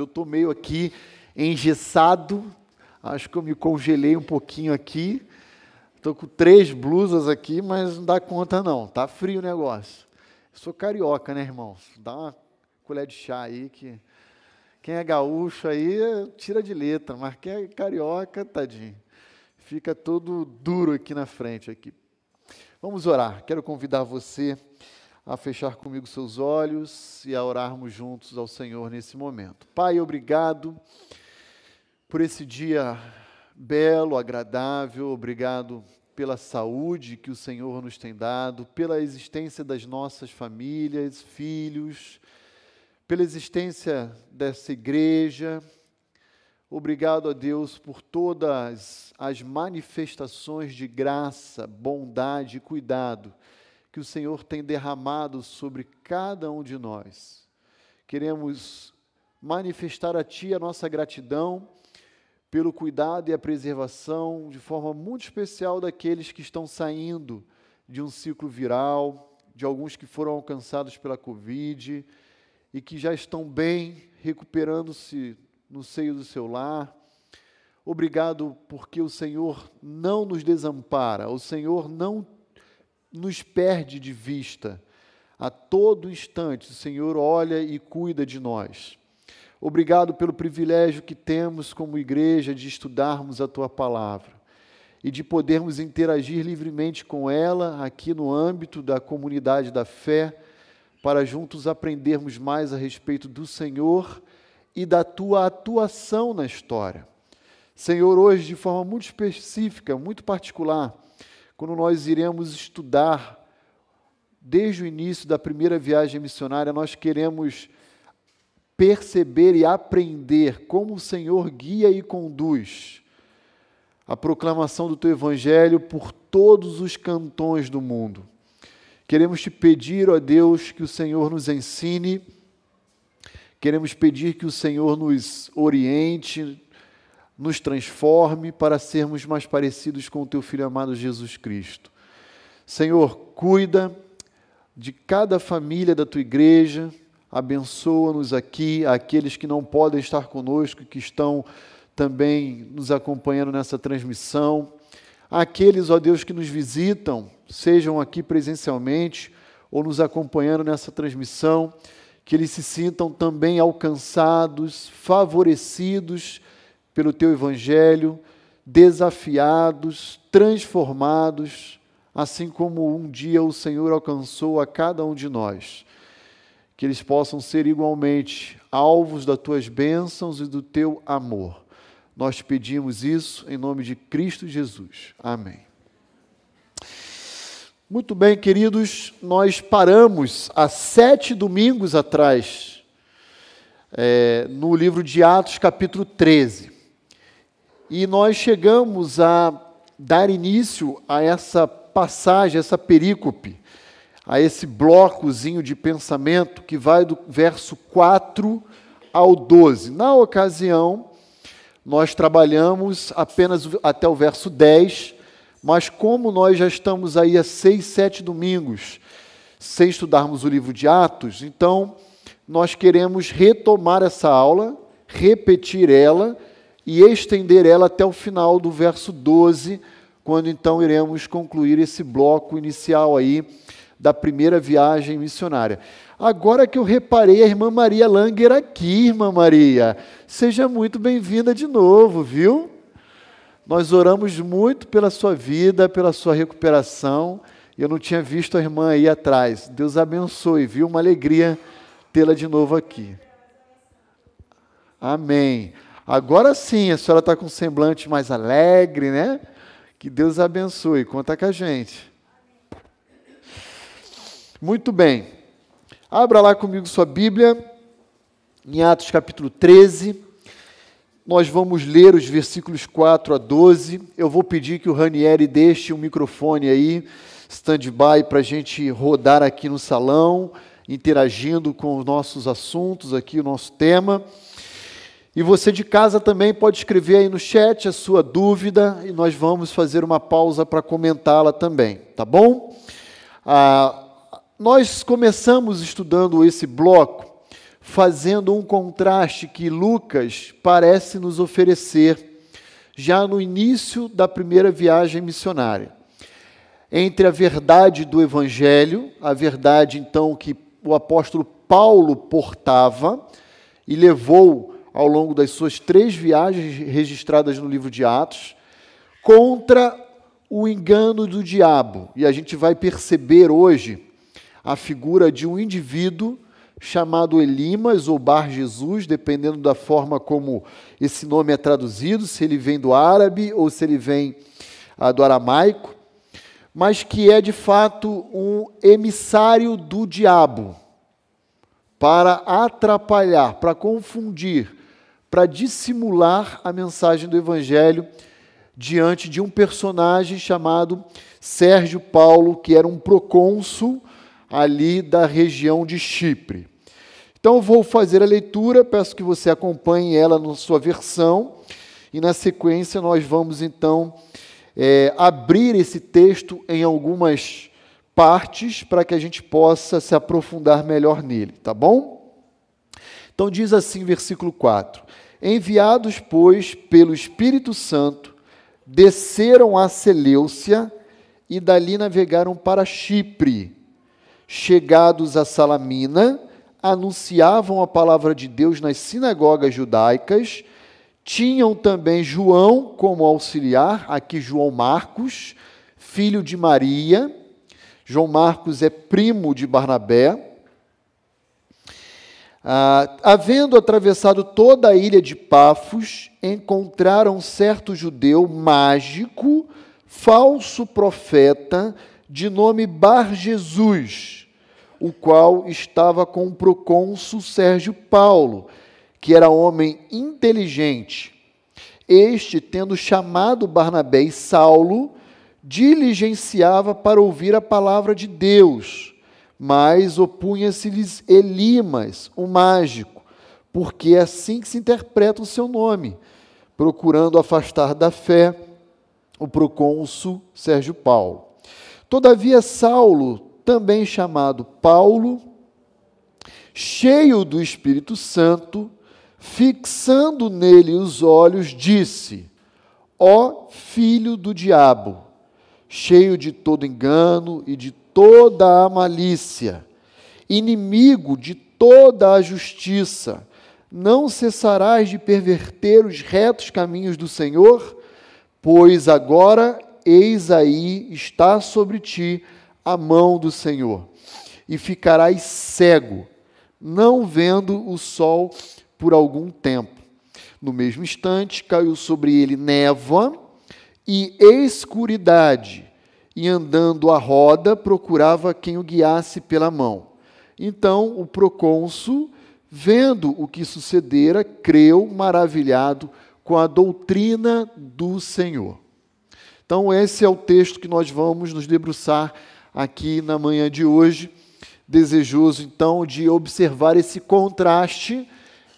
Eu estou meio aqui engessado, acho que eu me congelei um pouquinho aqui. Estou com três blusas aqui, mas não dá conta não, tá frio o negócio. Eu sou carioca, né, irmãos? Dá uma colher de chá aí que quem é gaúcho aí tira de letra, mas quem é carioca, tadinho, fica todo duro aqui na frente aqui. Vamos orar. Quero convidar você a fechar comigo seus olhos e a orarmos juntos ao Senhor nesse momento. Pai, obrigado por esse dia belo, agradável, obrigado pela saúde que o Senhor nos tem dado, pela existência das nossas famílias, filhos, pela existência dessa igreja. Obrigado a Deus por todas as manifestações de graça, bondade e cuidado que o Senhor tem derramado sobre cada um de nós. Queremos manifestar a Ti a nossa gratidão pelo cuidado e a preservação de forma muito especial daqueles que estão saindo de um ciclo viral, de alguns que foram alcançados pela Covid e que já estão bem, recuperando-se no seio do seu lar. Obrigado porque o Senhor não nos desampara, o Senhor não nos perde de vista. A todo instante, o Senhor olha e cuida de nós. Obrigado pelo privilégio que temos como igreja de estudarmos a tua palavra e de podermos interagir livremente com ela aqui no âmbito da comunidade da fé, para juntos aprendermos mais a respeito do Senhor e da tua atuação na história. Senhor, hoje, de forma muito específica, muito particular, quando nós iremos estudar desde o início da primeira viagem missionária, nós queremos perceber e aprender como o Senhor guia e conduz a proclamação do teu evangelho por todos os cantões do mundo. Queremos te pedir, ó Deus, que o Senhor nos ensine, queremos pedir que o Senhor nos oriente, nos transforme para sermos mais parecidos com o teu filho amado Jesus Cristo. Senhor, cuida de cada família da tua igreja, abençoa-nos aqui, aqueles que não podem estar conosco, que estão também nos acompanhando nessa transmissão, aqueles, ó Deus, que nos visitam, sejam aqui presencialmente ou nos acompanhando nessa transmissão, que eles se sintam também alcançados, favorecidos pelo teu evangelho, desafiados, transformados, assim como um dia o Senhor alcançou a cada um de nós. Que eles possam ser igualmente alvos das tuas bênçãos e do teu amor. Nós pedimos isso em nome de Cristo Jesus. Amém. Muito bem, queridos, nós paramos há sete domingos atrás, é, no livro de Atos, capítulo 13 e nós chegamos a dar início a essa passagem, essa perícope, a esse blocozinho de pensamento que vai do verso 4 ao 12. Na ocasião, nós trabalhamos apenas até o verso 10, mas como nós já estamos aí há seis, sete domingos sem estudarmos o livro de Atos, então nós queremos retomar essa aula, repetir ela e estender ela até o final do verso 12, quando então iremos concluir esse bloco inicial aí da primeira viagem missionária. Agora que eu reparei a irmã Maria Langer aqui, irmã Maria, seja muito bem-vinda de novo, viu? Nós oramos muito pela sua vida, pela sua recuperação. Eu não tinha visto a irmã aí atrás. Deus abençoe, viu? Uma alegria tê-la de novo aqui. Amém. Agora sim, a senhora está com um semblante mais alegre, né? Que Deus abençoe. Conta com a gente. Muito bem. Abra lá comigo sua Bíblia, em Atos capítulo 13. Nós vamos ler os versículos 4 a 12. Eu vou pedir que o Ranieri deixe o um microfone aí, stand-by, para a gente rodar aqui no salão, interagindo com os nossos assuntos aqui, o nosso tema. E você de casa também pode escrever aí no chat a sua dúvida e nós vamos fazer uma pausa para comentá-la também, tá bom? Ah, nós começamos estudando esse bloco fazendo um contraste que Lucas parece nos oferecer já no início da primeira viagem missionária. Entre a verdade do Evangelho, a verdade então que o apóstolo Paulo portava e levou ao longo das suas três viagens registradas no livro de Atos, contra o engano do diabo. E a gente vai perceber hoje a figura de um indivíduo chamado Elimas ou Bar Jesus, dependendo da forma como esse nome é traduzido, se ele vem do árabe ou se ele vem ah, do aramaico, mas que é de fato um emissário do diabo para atrapalhar, para confundir, para dissimular a mensagem do evangelho diante de um personagem chamado Sérgio Paulo, que era um procônsul ali da região de Chipre. Então vou fazer a leitura, peço que você acompanhe ela na sua versão, e na sequência nós vamos então é, abrir esse texto em algumas partes para que a gente possa se aprofundar melhor nele, tá bom? Então diz assim, versículo 4: Enviados, pois, pelo Espírito Santo, desceram a Seleucia e dali navegaram para Chipre. Chegados a Salamina, anunciavam a palavra de Deus nas sinagogas judaicas. Tinham também João como auxiliar, aqui João Marcos, filho de Maria João Marcos é primo de Barnabé. Ah, havendo atravessado toda a ilha de Pafos, encontraram certo judeu mágico, falso profeta, de nome Bar Jesus, o qual estava com o procônsul Sérgio Paulo, que era homem inteligente. Este, tendo chamado Barnabé e Saulo, diligenciava para ouvir a palavra de Deus, mas opunha-se-lhes Elimas, o mágico, porque é assim que se interpreta o seu nome, procurando afastar da fé o procônsul Sérgio Paulo. Todavia, Saulo, também chamado Paulo, cheio do Espírito Santo, fixando nele os olhos, disse: Ó filho do diabo, cheio de todo engano e de toda a malícia, inimigo de toda a justiça, não cessarás de perverter os retos caminhos do Senhor? Pois agora, eis aí, está sobre ti a mão do Senhor, e ficarás cego, não vendo o sol por algum tempo. No mesmo instante, caiu sobre ele névoa, e escuridade, e andando à roda procurava quem o guiasse pela mão. Então o procônsul, vendo o que sucedera, creu maravilhado com a doutrina do Senhor. Então, esse é o texto que nós vamos nos debruçar aqui na manhã de hoje. Desejoso, então, de observar esse contraste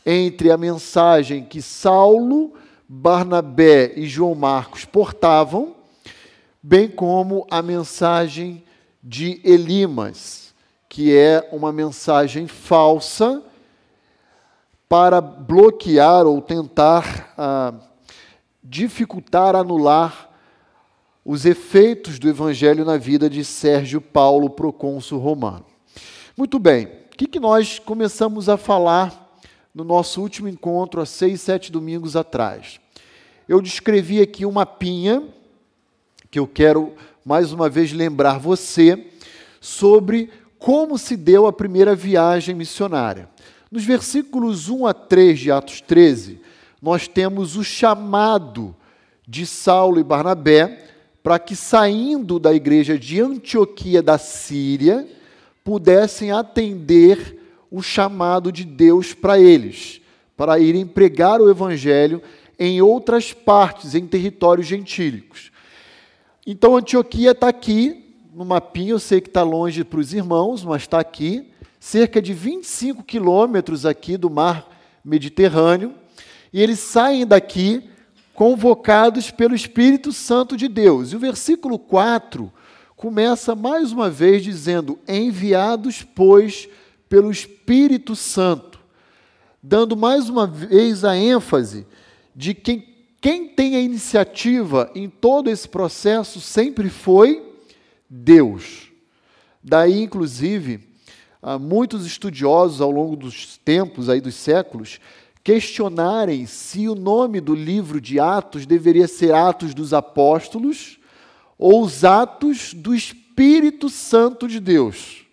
entre a mensagem que Saulo Barnabé e João Marcos portavam, bem como a mensagem de Elimas, que é uma mensagem falsa para bloquear ou tentar ah, dificultar, anular os efeitos do evangelho na vida de Sérgio Paulo, procônsul romano. Muito bem, o que, que nós começamos a falar no nosso último encontro, há seis, sete domingos atrás. Eu descrevi aqui uma pinha, que eu quero mais uma vez lembrar você, sobre como se deu a primeira viagem missionária. Nos versículos 1 a 3 de Atos 13, nós temos o chamado de Saulo e Barnabé para que, saindo da igreja de Antioquia da Síria, pudessem atender o chamado de Deus para eles, para irem pregar o evangelho em outras partes, em territórios gentílicos. Então Antioquia está aqui, no mapinha, eu sei que está longe para os irmãos, mas está aqui, cerca de 25 quilômetros aqui do mar Mediterrâneo, e eles saem daqui convocados pelo Espírito Santo de Deus. E o versículo 4 começa mais uma vez dizendo: Enviados, pois, pelo Espírito Santo. dando mais uma vez a ênfase de que quem tem a iniciativa em todo esse processo sempre foi Deus. Daí, inclusive, muitos estudiosos ao longo dos tempos, aí dos séculos, questionarem se o nome do livro de Atos deveria ser Atos dos Apóstolos ou os Atos do Espírito Santo de Deus.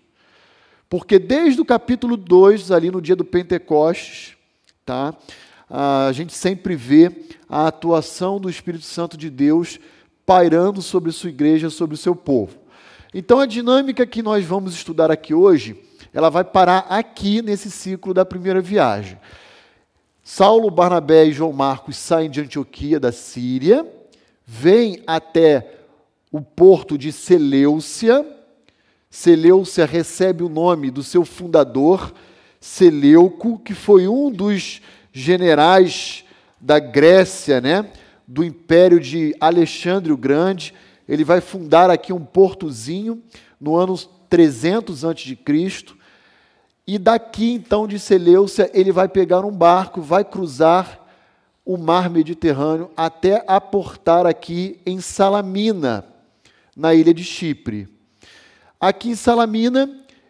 Porque desde o capítulo 2, ali no dia do Pentecostes, tá, a gente sempre vê a atuação do Espírito Santo de Deus pairando sobre sua igreja, sobre o seu povo. Então a dinâmica que nós vamos estudar aqui hoje, ela vai parar aqui nesse ciclo da primeira viagem. Saulo, Barnabé e João Marcos saem de Antioquia da Síria, vêm até o porto de Seleucia. Seleucia recebe o nome do seu fundador, Seleuco, que foi um dos generais da Grécia, né, do império de Alexandre o Grande. Ele vai fundar aqui um portozinho no ano 300 a.C. E daqui então de Seleucia, ele vai pegar um barco, vai cruzar o mar Mediterrâneo até aportar aqui em Salamina, na ilha de Chipre. Aqui em Salamina,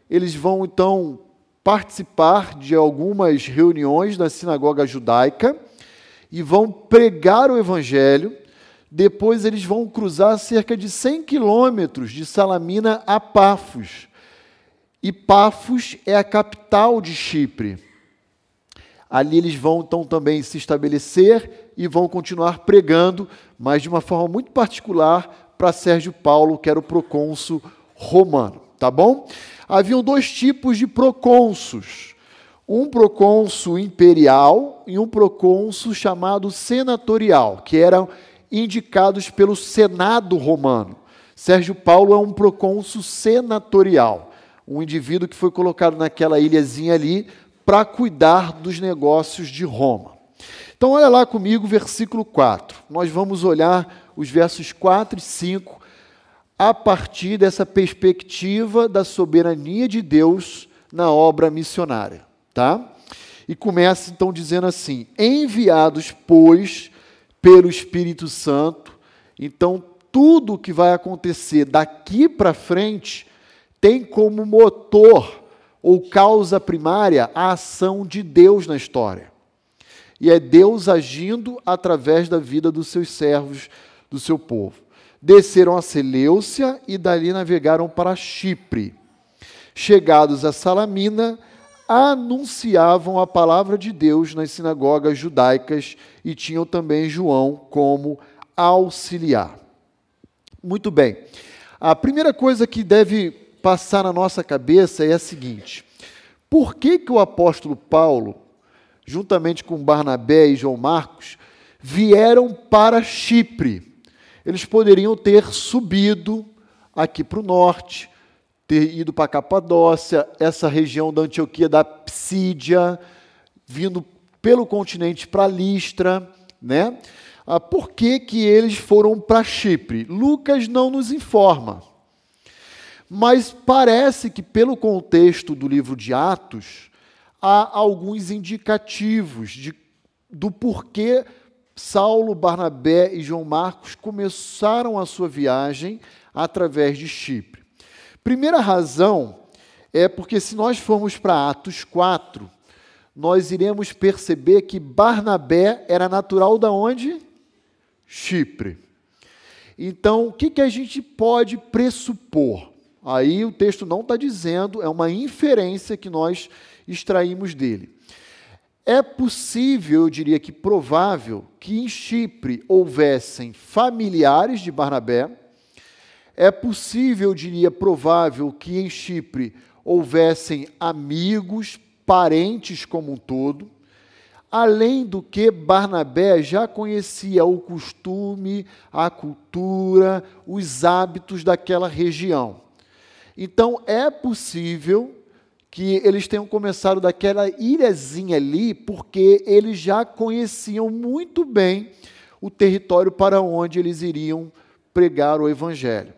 eles vão então participar de algumas reuniões na sinagoga judaica e vão pregar o evangelho. Depois eles vão cruzar cerca de 100 quilômetros de Salamina a Pafos e Pafos é a capital de Chipre. Ali eles vão então também se estabelecer e vão continuar pregando, mas de uma forma muito particular para Sérgio Paulo, que era o procônsul romano, tá bom? Haviam dois tipos de procônsulos. Um procônsul imperial e um procônsul chamado senatorial, que eram indicados pelo Senado romano. Sérgio Paulo é um procônsul senatorial um indivíduo que foi colocado naquela ilhazinha ali para cuidar dos negócios de Roma. Então, olha lá comigo, versículo 4. Nós vamos olhar os versos 4 e 5 a partir dessa perspectiva da soberania de Deus na obra missionária, tá? E começa então dizendo assim: enviados, pois, pelo Espírito Santo, então tudo o que vai acontecer daqui para frente tem como motor ou causa primária a ação de Deus na história. E é Deus agindo através da vida dos seus servos, do seu povo. Desceram a Seleucia e dali navegaram para Chipre. Chegados a Salamina, anunciavam a palavra de Deus nas sinagogas judaicas e tinham também João como auxiliar. Muito bem. A primeira coisa que deve passar na nossa cabeça é a seguinte: por que, que o apóstolo Paulo, juntamente com Barnabé e João Marcos, vieram para Chipre? Eles poderiam ter subido aqui para o norte, ter ido para Capadócia, essa região da Antioquia da Psídia, vindo pelo continente para Listra, né? Ah, por que, que eles foram para Chipre? Lucas não nos informa. Mas parece que, pelo contexto do livro de Atos, há alguns indicativos de, do porquê Saulo, Barnabé e João Marcos começaram a sua viagem através de Chipre. Primeira razão é porque, se nós formos para Atos 4, nós iremos perceber que Barnabé era natural da onde? Chipre. Então, o que, que a gente pode pressupor? Aí o texto não está dizendo, é uma inferência que nós extraímos dele. É possível, eu diria que provável, que em Chipre houvessem familiares de Barnabé. É possível, eu diria provável, que em Chipre houvessem amigos, parentes como um todo. Além do que Barnabé já conhecia o costume, a cultura, os hábitos daquela região. Então é possível que eles tenham começado daquela ilhazinha ali, porque eles já conheciam muito bem o território para onde eles iriam pregar o evangelho.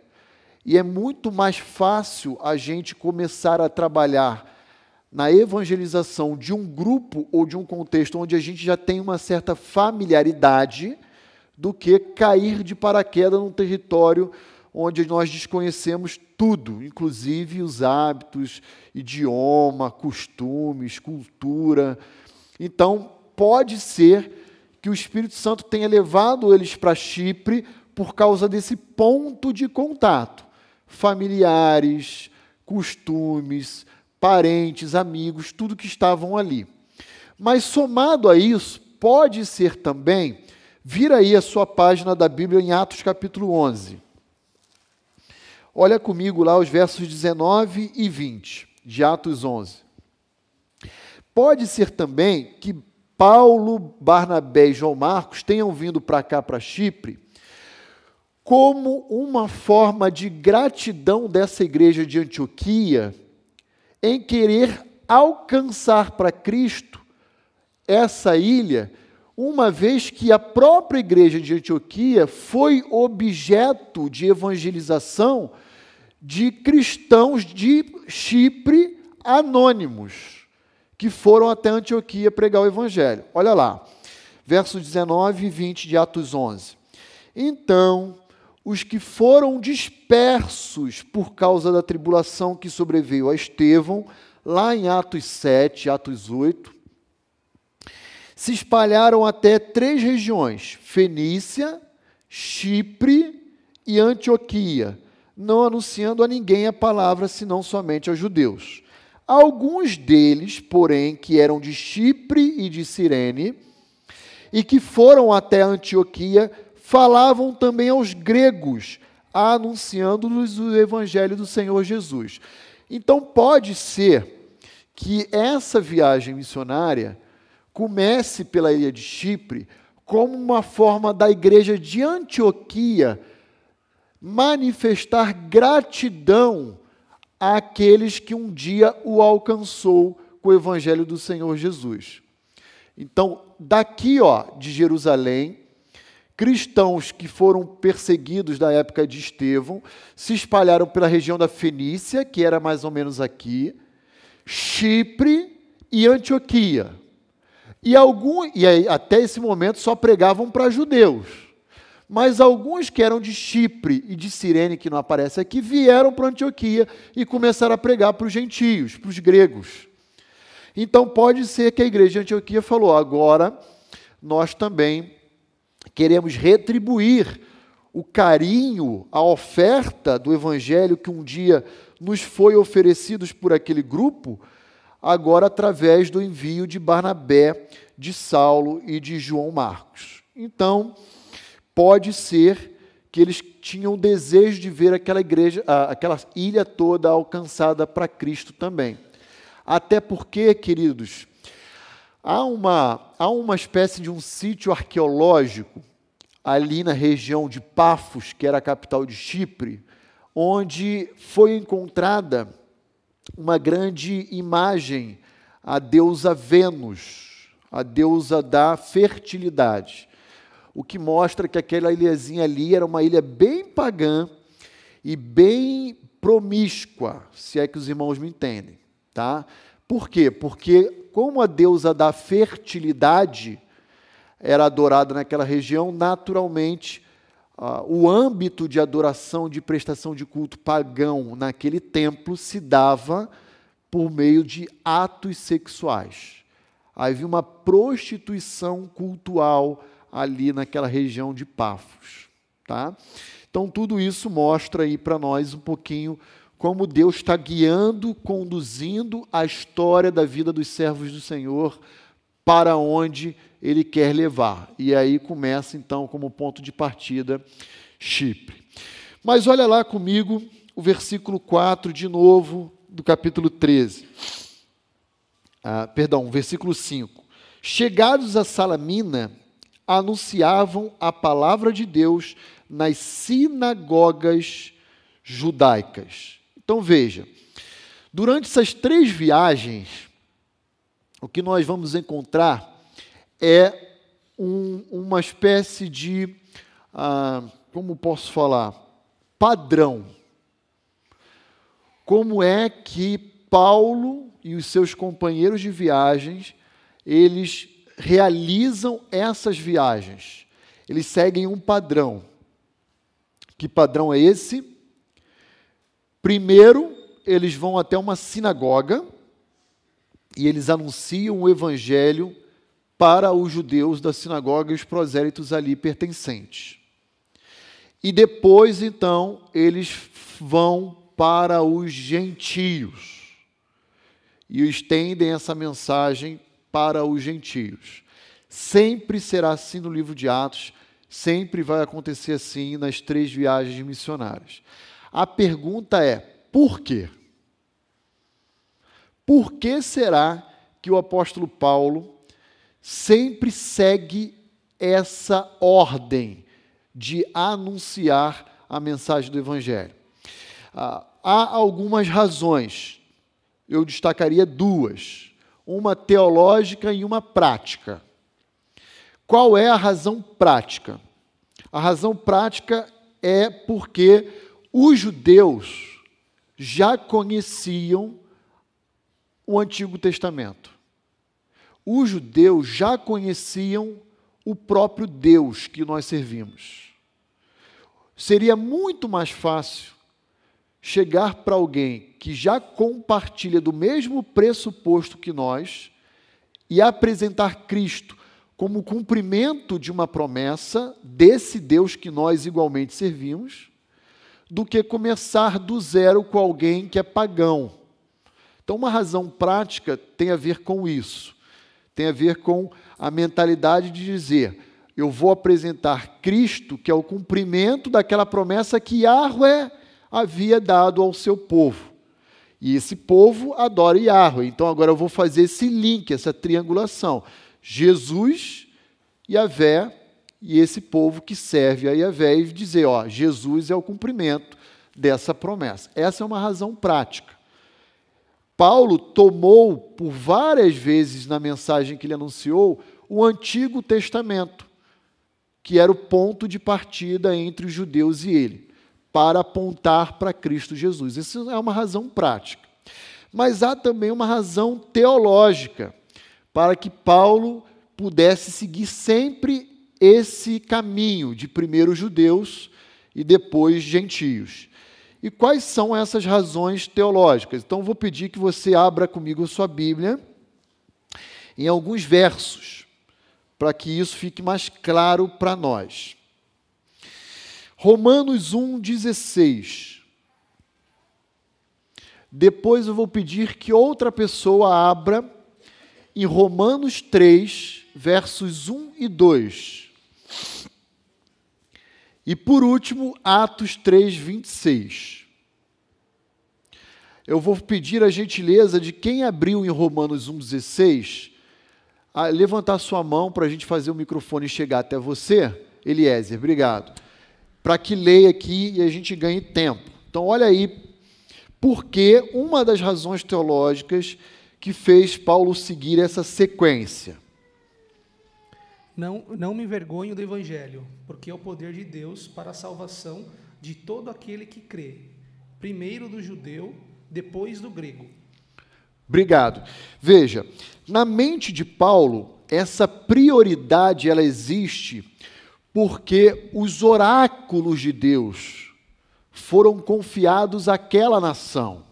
E é muito mais fácil a gente começar a trabalhar na evangelização de um grupo ou de um contexto onde a gente já tem uma certa familiaridade do que cair de paraquedas num território onde nós desconhecemos tudo, inclusive os hábitos, idioma, costumes, cultura. Então, pode ser que o Espírito Santo tenha levado eles para Chipre por causa desse ponto de contato. Familiares, costumes, parentes, amigos, tudo que estavam ali. Mas somado a isso, pode ser também, vira aí a sua página da Bíblia em Atos capítulo 11. Olha comigo lá os versos 19 e 20 de Atos 11. Pode ser também que Paulo, Barnabé e João Marcos tenham vindo para cá, para Chipre, como uma forma de gratidão dessa igreja de Antioquia em querer alcançar para Cristo essa ilha, uma vez que a própria igreja de Antioquia foi objeto de evangelização de cristãos de Chipre anônimos, que foram até Antioquia pregar o evangelho. Olha lá, versos 19 e 20 de Atos 11. Então, os que foram dispersos por causa da tribulação que sobreveio a Estevão, lá em Atos 7, Atos 8, se espalharam até três regiões: Fenícia, Chipre e Antioquia, não anunciando a ninguém a palavra senão somente aos judeus. Alguns deles, porém, que eram de Chipre e de Cirene, e que foram até Antioquia, falavam também aos gregos, anunciando-lhes o evangelho do Senhor Jesus. Então pode ser que essa viagem missionária comece pela ilha de Chipre como uma forma da igreja de Antioquia manifestar gratidão àqueles que um dia o alcançou com o evangelho do Senhor Jesus. Então, daqui, ó, de Jerusalém, cristãos que foram perseguidos da época de Estevão se espalharam pela região da Fenícia, que era mais ou menos aqui, Chipre e Antioquia. E, algum, e até esse momento só pregavam para judeus. Mas alguns que eram de Chipre e de Cirene, que não aparece aqui, vieram para Antioquia e começaram a pregar para os gentios, para os gregos. Então pode ser que a igreja de Antioquia falou: agora nós também queremos retribuir o carinho, a oferta do evangelho que um dia nos foi oferecidos por aquele grupo, agora através do envio de Barnabé, de Saulo e de João Marcos. Então, pode ser que eles tinham desejo de ver aquela igreja, aquela ilha toda alcançada para Cristo também. Até porque, queridos, há uma, há uma espécie de um sítio arqueológico ali na região de Pafos, que era a capital de Chipre, onde foi encontrada uma grande imagem, a deusa Vênus, a deusa da fertilidade. O que mostra que aquela ilhazinha ali era uma ilha bem pagã e bem promíscua, se é que os irmãos me entendem, tá? Por quê? Porque como a deusa da fertilidade, era adorada naquela região, naturalmente, uh, o âmbito de adoração, de prestação de culto pagão naquele templo se dava por meio de atos sexuais. Havia uma prostituição cultural ali naquela região de Pafos. Tá? Então, tudo isso mostra aí para nós um pouquinho como Deus está guiando, conduzindo a história da vida dos servos do Senhor para onde ele quer levar. E aí começa então como ponto de partida Chipre. Mas olha lá comigo o versículo 4 de novo do capítulo 13. Ah, perdão, versículo 5. Chegados a Salamina, anunciavam a palavra de Deus nas sinagogas judaicas. Então veja, durante essas três viagens, o que nós vamos encontrar é um, uma espécie de, ah, como posso falar, padrão. Como é que Paulo e os seus companheiros de viagens, eles realizam essas viagens. Eles seguem um padrão. Que padrão é esse? Primeiro, eles vão até uma sinagoga e eles anunciam o evangelho para os judeus da sinagoga e os prosélitos ali pertencentes. E depois, então, eles vão para os gentios e estendem essa mensagem para os gentios. Sempre será assim no livro de Atos, sempre vai acontecer assim nas três viagens missionárias. A pergunta é: por quê? Por que será que o apóstolo Paulo sempre segue essa ordem de anunciar a mensagem do Evangelho? Ah, há algumas razões, eu destacaria duas, uma teológica e uma prática. Qual é a razão prática? A razão prática é porque os judeus já conheciam o Antigo Testamento. Os judeus já conheciam o próprio Deus que nós servimos. Seria muito mais fácil chegar para alguém que já compartilha do mesmo pressuposto que nós e apresentar Cristo como cumprimento de uma promessa desse Deus que nós igualmente servimos, do que começar do zero com alguém que é pagão. Então, uma razão prática tem a ver com isso, tem a ver com a mentalidade de dizer: eu vou apresentar Cristo, que é o cumprimento daquela promessa que Yahweh havia dado ao seu povo. E esse povo adora Yahweh. Então, agora eu vou fazer esse link, essa triangulação. Jesus, Yahvé e esse povo que serve a Yahvé e dizer, ó, Jesus é o cumprimento dessa promessa. Essa é uma razão prática. Paulo tomou por várias vezes na mensagem que ele anunciou o Antigo Testamento, que era o ponto de partida entre os judeus e ele, para apontar para Cristo Jesus. Isso é uma razão prática. Mas há também uma razão teológica, para que Paulo pudesse seguir sempre esse caminho de primeiro judeus e depois gentios. E quais são essas razões teológicas? Então, vou pedir que você abra comigo a sua Bíblia em alguns versos, para que isso fique mais claro para nós. Romanos 1,16. Depois eu vou pedir que outra pessoa abra em Romanos 3, versos 1 e 2. E por último, Atos 3, 26. Eu vou pedir a gentileza de quem abriu em Romanos 1,16 a levantar sua mão para a gente fazer o microfone chegar até você. Eliezer, obrigado. Para que leia aqui e a gente ganhe tempo. Então, olha aí, porque uma das razões teológicas que fez Paulo seguir essa sequência. Não, não me envergonho do Evangelho, porque é o poder de Deus para a salvação de todo aquele que crê, primeiro do judeu, depois do grego. Obrigado. Veja, na mente de Paulo, essa prioridade ela existe porque os oráculos de Deus foram confiados àquela nação.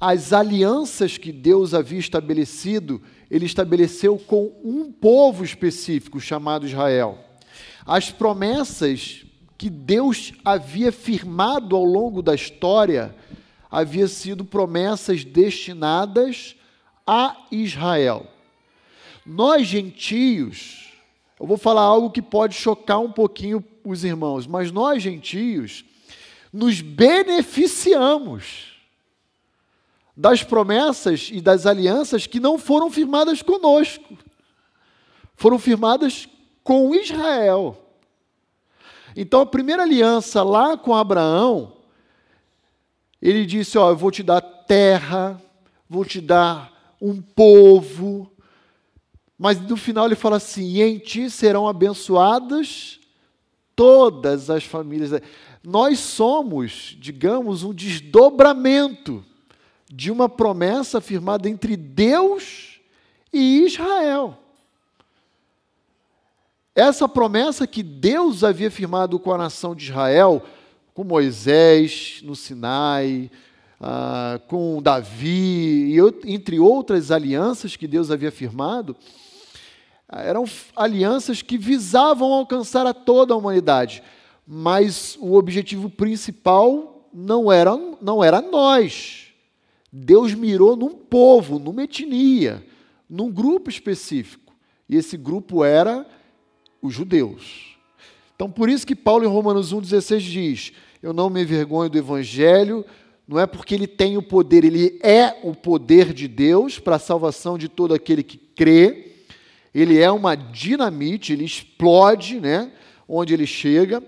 As alianças que Deus havia estabelecido ele estabeleceu com um povo específico chamado Israel. As promessas que Deus havia firmado ao longo da história havia sido promessas destinadas a Israel. Nós gentios, eu vou falar algo que pode chocar um pouquinho os irmãos, mas nós gentios nos beneficiamos das promessas e das alianças que não foram firmadas conosco, foram firmadas com Israel. Então, a primeira aliança lá com Abraão, ele disse: Ó, eu vou te dar terra, vou te dar um povo. Mas no final ele fala assim: e em ti serão abençoadas todas as famílias. Nós somos, digamos, um desdobramento de uma promessa firmada entre Deus e Israel. Essa promessa que Deus havia firmado com a nação de Israel, com Moisés no Sinai, ah, com Davi, e entre outras alianças que Deus havia firmado, eram alianças que visavam alcançar a toda a humanidade, mas o objetivo principal não era, não era nós. Deus mirou num povo, numa etnia, num grupo específico. E esse grupo era os judeus. Então, por isso que Paulo, em Romanos 1,16 diz: Eu não me envergonho do evangelho, não é porque ele tem o poder, ele é o poder de Deus para a salvação de todo aquele que crê ele é uma dinamite, ele explode, né, onde ele chega.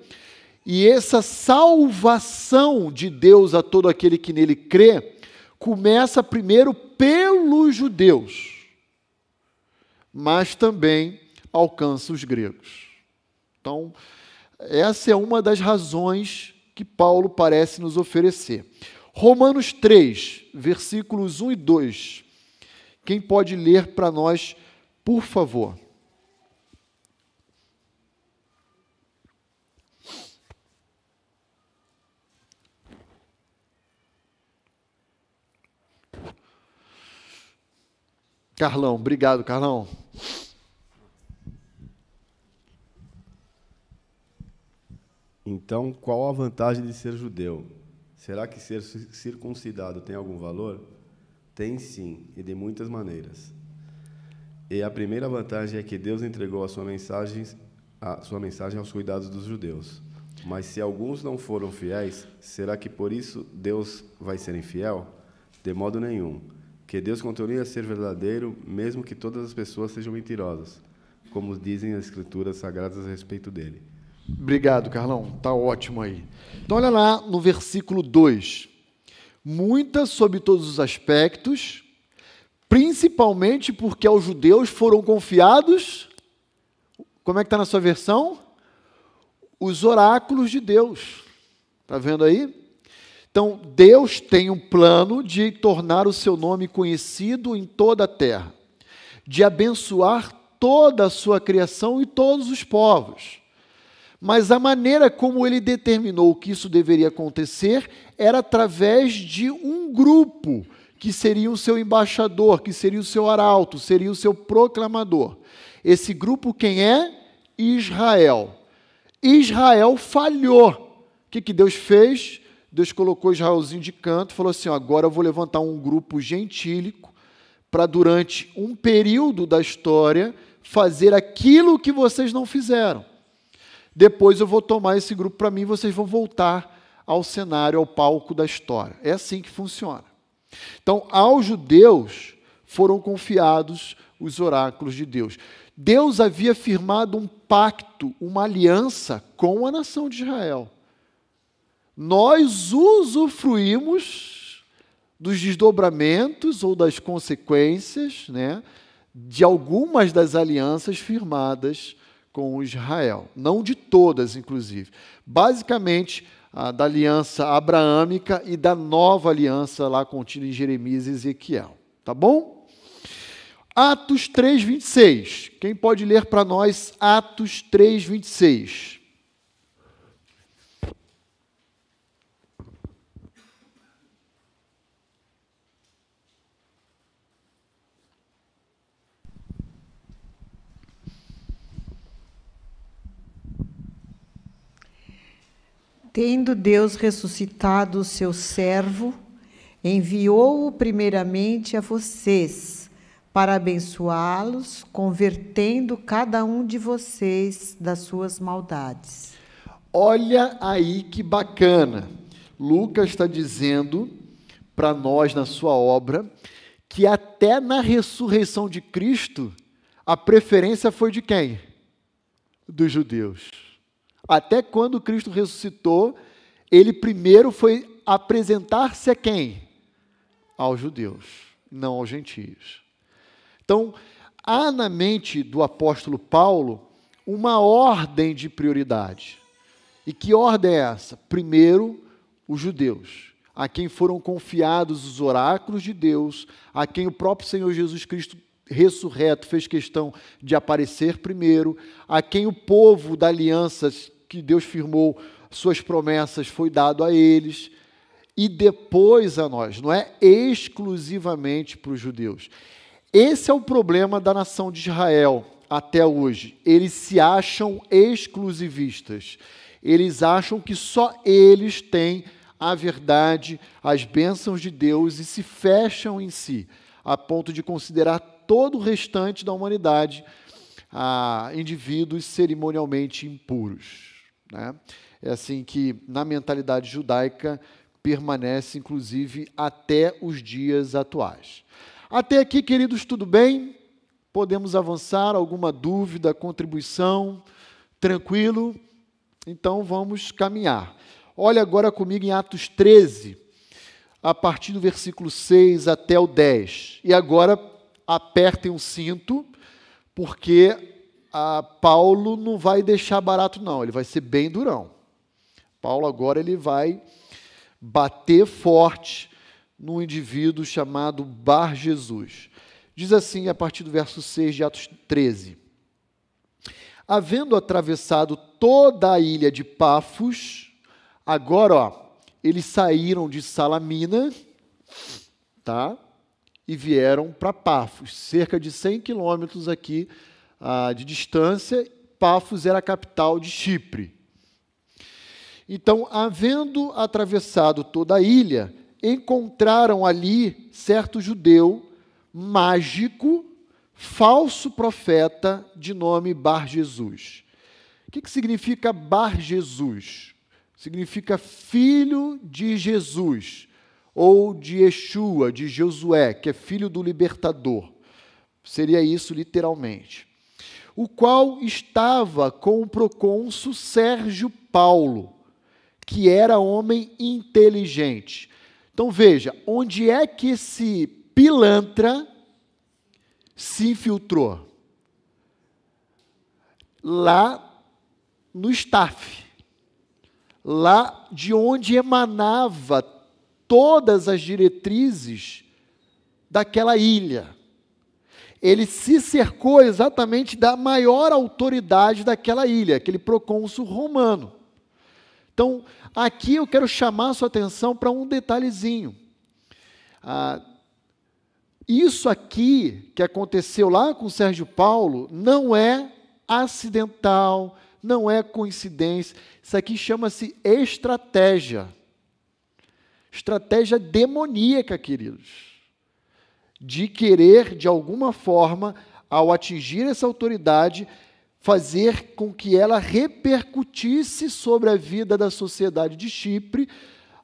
E essa salvação de Deus a todo aquele que nele crê começa primeiro pelos judeus, mas também alcança os gregos. Então, essa é uma das razões que Paulo parece nos oferecer. Romanos 3, versículos 1 e 2. Quem pode ler para nós por favor. Carlão, obrigado, Carlão. Então, qual a vantagem de ser judeu? Será que ser circuncidado tem algum valor? Tem sim, e de muitas maneiras. E a primeira vantagem é que Deus entregou a sua mensagem, a sua mensagem aos cuidados dos judeus. Mas se alguns não foram fiéis, será que por isso Deus vai ser infiel? De modo nenhum. Que Deus continue a ser verdadeiro, mesmo que todas as pessoas sejam mentirosas, como dizem as escrituras sagradas a respeito dele. Obrigado, Carlão. Tá ótimo aí. Então olha lá no versículo 2. Muitas sob todos os aspectos, principalmente porque aos judeus foram confiados, como é que está na sua versão? Os oráculos de Deus. Está vendo aí? Então, Deus tem um plano de tornar o seu nome conhecido em toda a terra, de abençoar toda a sua criação e todos os povos. Mas a maneira como ele determinou que isso deveria acontecer era através de um grupo que seria o seu embaixador, que seria o seu arauto, seria o seu proclamador. Esse grupo quem é? Israel. Israel falhou. O que, que Deus fez? Deus colocou Israelzinho de canto falou assim: ó, agora eu vou levantar um grupo gentílico para, durante um período da história, fazer aquilo que vocês não fizeram. Depois eu vou tomar esse grupo para mim e vocês vão voltar ao cenário, ao palco da história. É assim que funciona. Então, aos judeus foram confiados os oráculos de Deus. Deus havia firmado um pacto, uma aliança com a nação de Israel. Nós usufruímos dos desdobramentos ou das consequências né, de algumas das alianças firmadas com Israel. Não de todas, inclusive. Basicamente, da aliança abraâmica e da nova aliança lá contida em Jeremias e Ezequiel. Tá bom? Atos 3, 26. Quem pode ler para nós Atos 3, Tendo Deus ressuscitado o seu servo, enviou-o primeiramente a vocês, para abençoá-los, convertendo cada um de vocês das suas maldades. Olha aí que bacana. Lucas está dizendo para nós na sua obra que até na ressurreição de Cristo, a preferência foi de quem? Dos judeus. Até quando Cristo ressuscitou, ele primeiro foi apresentar-se a quem? Aos judeus, não aos gentios. Então, há na mente do apóstolo Paulo uma ordem de prioridade. E que ordem é essa? Primeiro, os judeus. a quem foram confiados os oráculos de Deus, a quem o próprio Senhor Jesus Cristo ressurreto fez questão de aparecer primeiro, a quem o povo da aliança que Deus firmou suas promessas foi dado a eles, e depois a nós, não é exclusivamente para os judeus. Esse é o problema da nação de Israel até hoje. Eles se acham exclusivistas. Eles acham que só eles têm a verdade, as bênçãos de Deus e se fecham em si, a ponto de considerar todo o restante da humanidade ah, indivíduos cerimonialmente impuros. Né? É assim que, na mentalidade judaica, permanece, inclusive, até os dias atuais. Até aqui, queridos, tudo bem? Podemos avançar? Alguma dúvida, contribuição? Tranquilo? Então vamos caminhar. Olha agora comigo em Atos 13, a partir do versículo 6 até o 10. E agora apertem o cinto, porque a Paulo não vai deixar barato, não, ele vai ser bem durão. Paulo agora ele vai bater forte num indivíduo chamado Bar Jesus. Diz assim a partir do verso 6 de Atos 13: Havendo atravessado toda a ilha de Pafos, agora, ó, eles saíram de Salamina, tá? E vieram para Pafos, cerca de 100 quilômetros aqui ah, de distância. Pafos era a capital de Chipre. Então, havendo atravessado toda a ilha, encontraram ali certo judeu mágico, falso profeta de nome Bar Jesus. O que, que significa Bar Jesus? Significa filho de Jesus, ou de Yeshua, de Josué, que é filho do libertador. Seria isso literalmente. O qual estava com o procônsul Sérgio Paulo, que era homem inteligente. Então veja, onde é que esse pilantra se infiltrou? Lá no staff. Lá de onde emanava todas as diretrizes daquela ilha. Ele se cercou exatamente da maior autoridade daquela ilha, aquele procônsul romano. Então, aqui eu quero chamar a sua atenção para um detalhezinho. Ah, isso aqui que aconteceu lá com Sérgio Paulo não é acidental, não é coincidência. Isso aqui chama-se estratégia. Estratégia demoníaca, queridos. De querer, de alguma forma, ao atingir essa autoridade, fazer com que ela repercutisse sobre a vida da sociedade de Chipre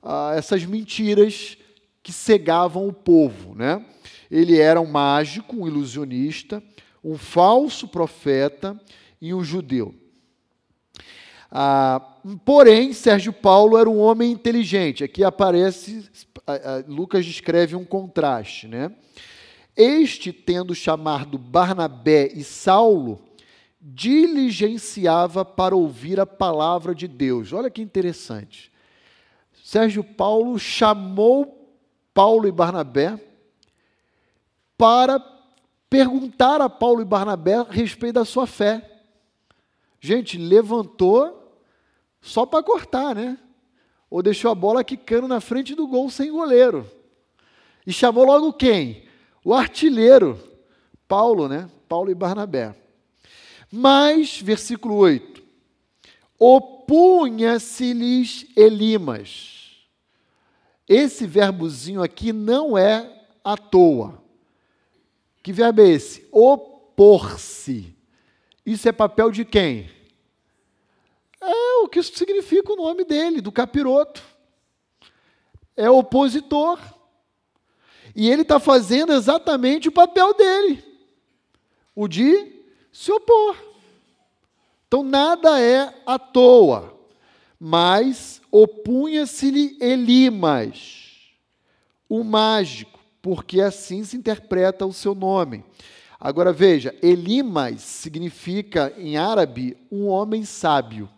ah, essas mentiras que cegavam o povo. Né? Ele era um mágico, um ilusionista, um falso profeta e um judeu. Ah, porém, Sérgio Paulo era um homem inteligente. Aqui aparece, ah, ah, Lucas descreve um contraste. Né? Este, tendo chamado Barnabé e Saulo, diligenciava para ouvir a palavra de Deus. Olha que interessante. Sérgio Paulo chamou Paulo e Barnabé para perguntar a Paulo e Barnabé a respeito da sua fé. Gente, levantou só para cortar, né? Ou deixou a bola quicando na frente do gol sem goleiro. E chamou logo quem? O artilheiro, Paulo, né? Paulo e Barnabé. Mas, versículo 8: opunha-se-lhes Elimas. Esse verbozinho aqui não é à toa. Que verbo é esse? Opor-se. Isso é papel de quem? É o que significa o nome dele, do capiroto. É opositor. E ele está fazendo exatamente o papel dele, o de se opor. Então nada é à toa, mas opunha-se-lhe Elimas, o mágico, porque assim se interpreta o seu nome. Agora veja, Elimas significa em árabe um homem sábio.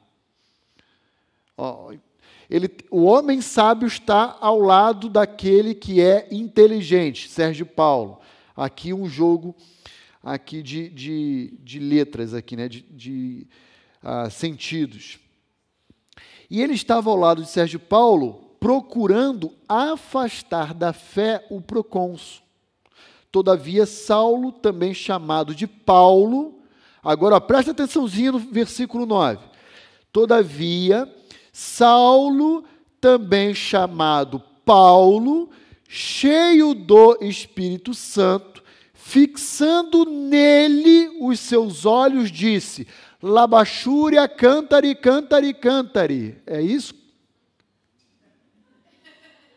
Ele, o homem sábio está ao lado daquele que é inteligente, Sérgio Paulo. Aqui um jogo aqui de, de, de letras, aqui, né? de, de uh, sentidos. E ele estava ao lado de Sérgio Paulo, procurando afastar da fé o procônsul. Todavia, Saulo, também chamado de Paulo, agora ó, presta atençãozinha no versículo 9. Todavia, Saulo, também chamado Paulo, cheio do Espírito Santo, fixando nele os seus olhos, disse: Labachúria, cantari, cantari, cantari. É isso?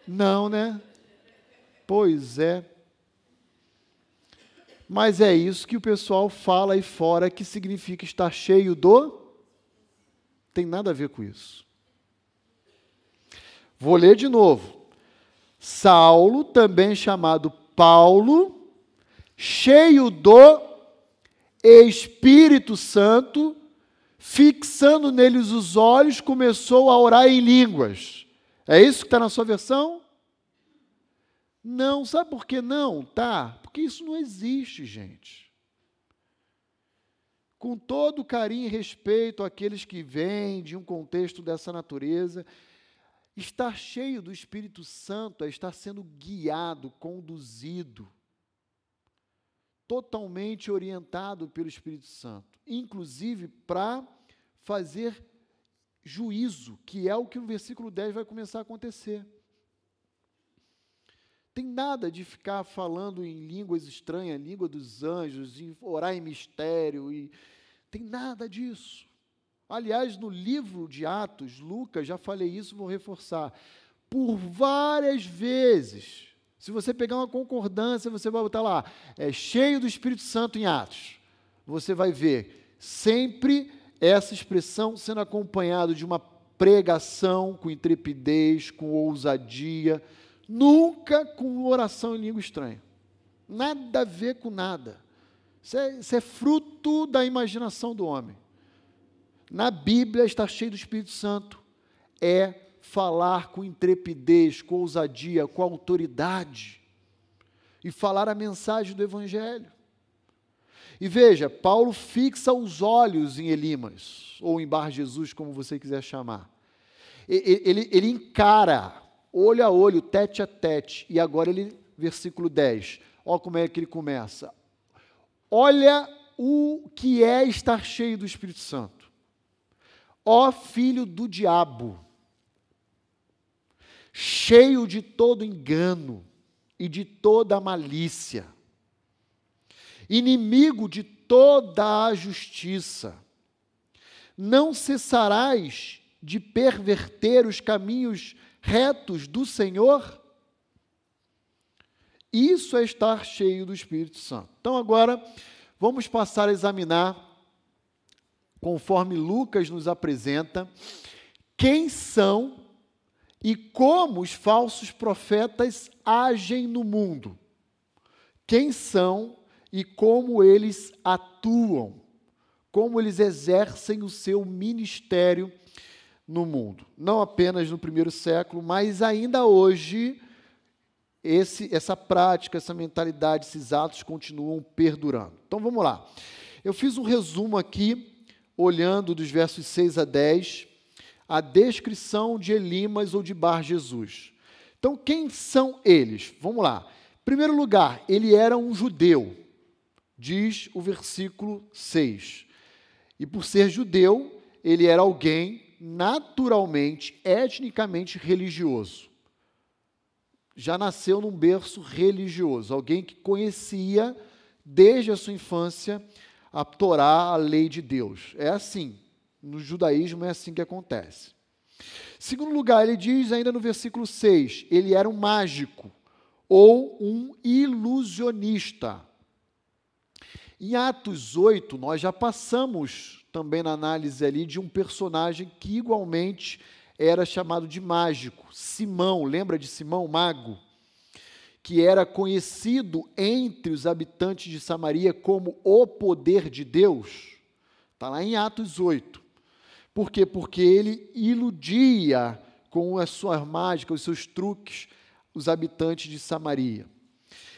Não, né? Pois é. Mas é isso que o pessoal fala aí fora que significa estar cheio do. Tem nada a ver com isso. Vou ler de novo. Saulo, também chamado Paulo, cheio do Espírito Santo, fixando neles os olhos, começou a orar em línguas. É isso que está na sua versão? Não, sabe por que não? Tá, porque isso não existe, gente. Com todo carinho e respeito àqueles que vêm de um contexto dessa natureza, estar cheio do Espírito Santo é estar sendo guiado, conduzido, totalmente orientado pelo Espírito Santo, inclusive para fazer juízo, que é o que no versículo 10 vai começar a acontecer. Tem nada de ficar falando em línguas estranhas, língua dos anjos, e orar em mistério, e tem nada disso. Aliás, no livro de Atos, Lucas, já falei isso, vou reforçar. Por várias vezes, se você pegar uma concordância, você vai botar lá, é cheio do Espírito Santo em Atos. Você vai ver sempre essa expressão sendo acompanhada de uma pregação com intrepidez, com ousadia, Nunca com oração em língua estranha. Nada a ver com nada. Isso é, isso é fruto da imaginação do homem. Na Bíblia está cheio do Espírito Santo. É falar com intrepidez, com ousadia, com autoridade. E falar a mensagem do Evangelho. E veja, Paulo fixa os olhos em Elimas, ou em Bar Jesus, como você quiser chamar. Ele, ele encara olho a olho, tete a tete. E agora ele, versículo 10, olha como é que ele começa. Olha o que é estar cheio do Espírito Santo. Ó filho do diabo, cheio de todo engano e de toda malícia, inimigo de toda a justiça, não cessarás de perverter os caminhos retos do Senhor, isso é estar cheio do Espírito Santo. Então, agora, vamos passar a examinar, conforme Lucas nos apresenta, quem são e como os falsos profetas agem no mundo. Quem são e como eles atuam, como eles exercem o seu ministério no mundo. Não apenas no primeiro século, mas ainda hoje, esse, essa prática, essa mentalidade, esses atos continuam perdurando. Então vamos lá. Eu fiz um resumo aqui, olhando dos versos 6 a 10, a descrição de Elimas ou de Bar Jesus. Então, quem são eles? Vamos lá. Em primeiro lugar, ele era um judeu, diz o versículo 6. E por ser judeu, ele era alguém naturalmente, etnicamente religioso. Já nasceu num berço religioso, alguém que conhecia desde a sua infância a Torá, a lei de Deus. É assim. No judaísmo é assim que acontece. Segundo lugar, ele diz ainda no versículo 6, ele era um mágico ou um ilusionista. Em Atos 8, nós já passamos também na análise ali de um personagem que igualmente era chamado de mágico, Simão, lembra de Simão, mago? Que era conhecido entre os habitantes de Samaria como o poder de Deus. Está lá em Atos 8. Por quê? Porque ele iludia com as suas mágicas, os seus truques, os habitantes de Samaria.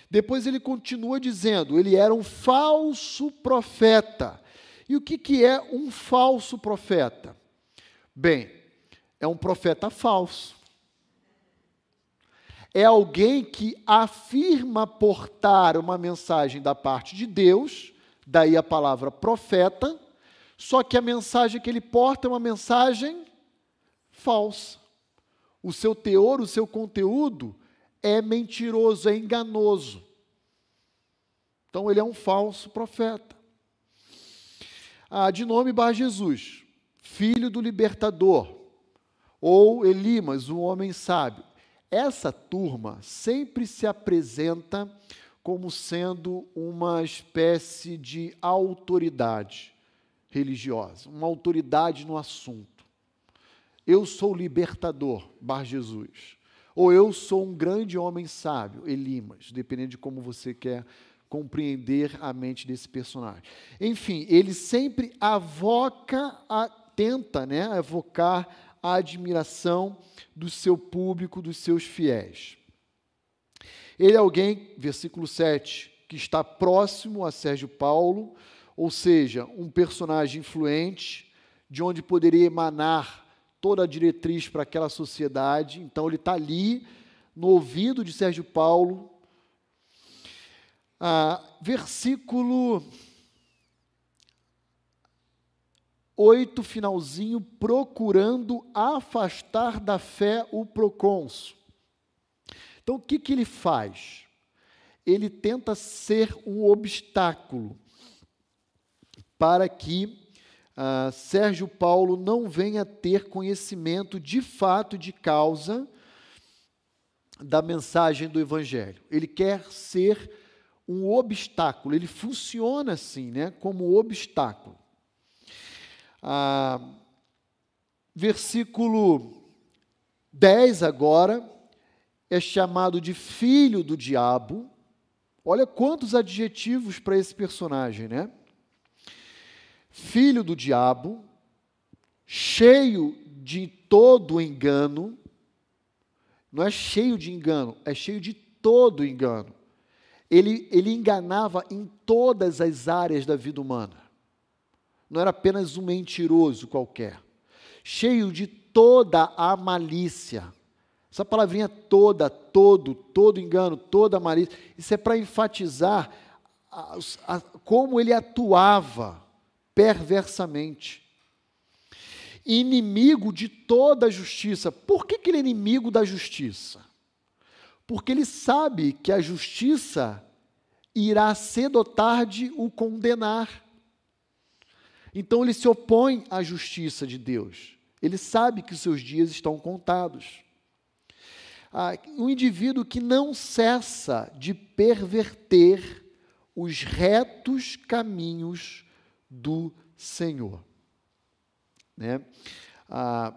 Depois ele continua dizendo: ele era um falso profeta. E o que, que é um falso profeta? Bem, é um profeta falso. É alguém que afirma portar uma mensagem da parte de Deus, daí a palavra profeta, só que a mensagem que ele porta é uma mensagem falsa. O seu teor, o seu conteúdo é mentiroso, é enganoso. Então ele é um falso profeta. Ah, de nome Bar Jesus, filho do libertador, ou Elimas, um homem sábio. Essa turma sempre se apresenta como sendo uma espécie de autoridade religiosa, uma autoridade no assunto. Eu sou libertador, Bar Jesus. Ou eu sou um grande homem sábio, Elimas, dependendo de como você quer compreender a mente desse personagem. Enfim, ele sempre avoca, a, tenta né, avocar a admiração do seu público, dos seus fiéis. Ele é alguém, versículo 7, que está próximo a Sérgio Paulo, ou seja, um personagem influente, de onde poderia emanar toda a diretriz para aquela sociedade. Então, ele está ali, no ouvido de Sérgio Paulo. Ah, versículo 8, finalzinho, procurando afastar da fé o procônsul. Então, o que, que ele faz? Ele tenta ser um obstáculo para que ah, Sérgio Paulo não venha ter conhecimento de fato, de causa, da mensagem do Evangelho. Ele quer ser um obstáculo, ele funciona assim, né, como obstáculo. Ah, versículo 10 agora é chamado de filho do diabo. Olha quantos adjetivos para esse personagem, né? Filho do diabo, cheio de todo engano. Não é cheio de engano, é cheio de todo engano. Ele, ele enganava em todas as áreas da vida humana não era apenas um mentiroso qualquer, cheio de toda a malícia. Essa palavrinha toda, todo, todo engano, toda malícia, isso é para enfatizar a, a, como ele atuava perversamente. Inimigo de toda a justiça. Por que, que ele é inimigo da justiça? Porque ele sabe que a justiça irá cedo ou tarde o condenar. Então ele se opõe à justiça de Deus. Ele sabe que os seus dias estão contados. Ah, um indivíduo que não cessa de perverter os retos caminhos do Senhor. Né? Ah,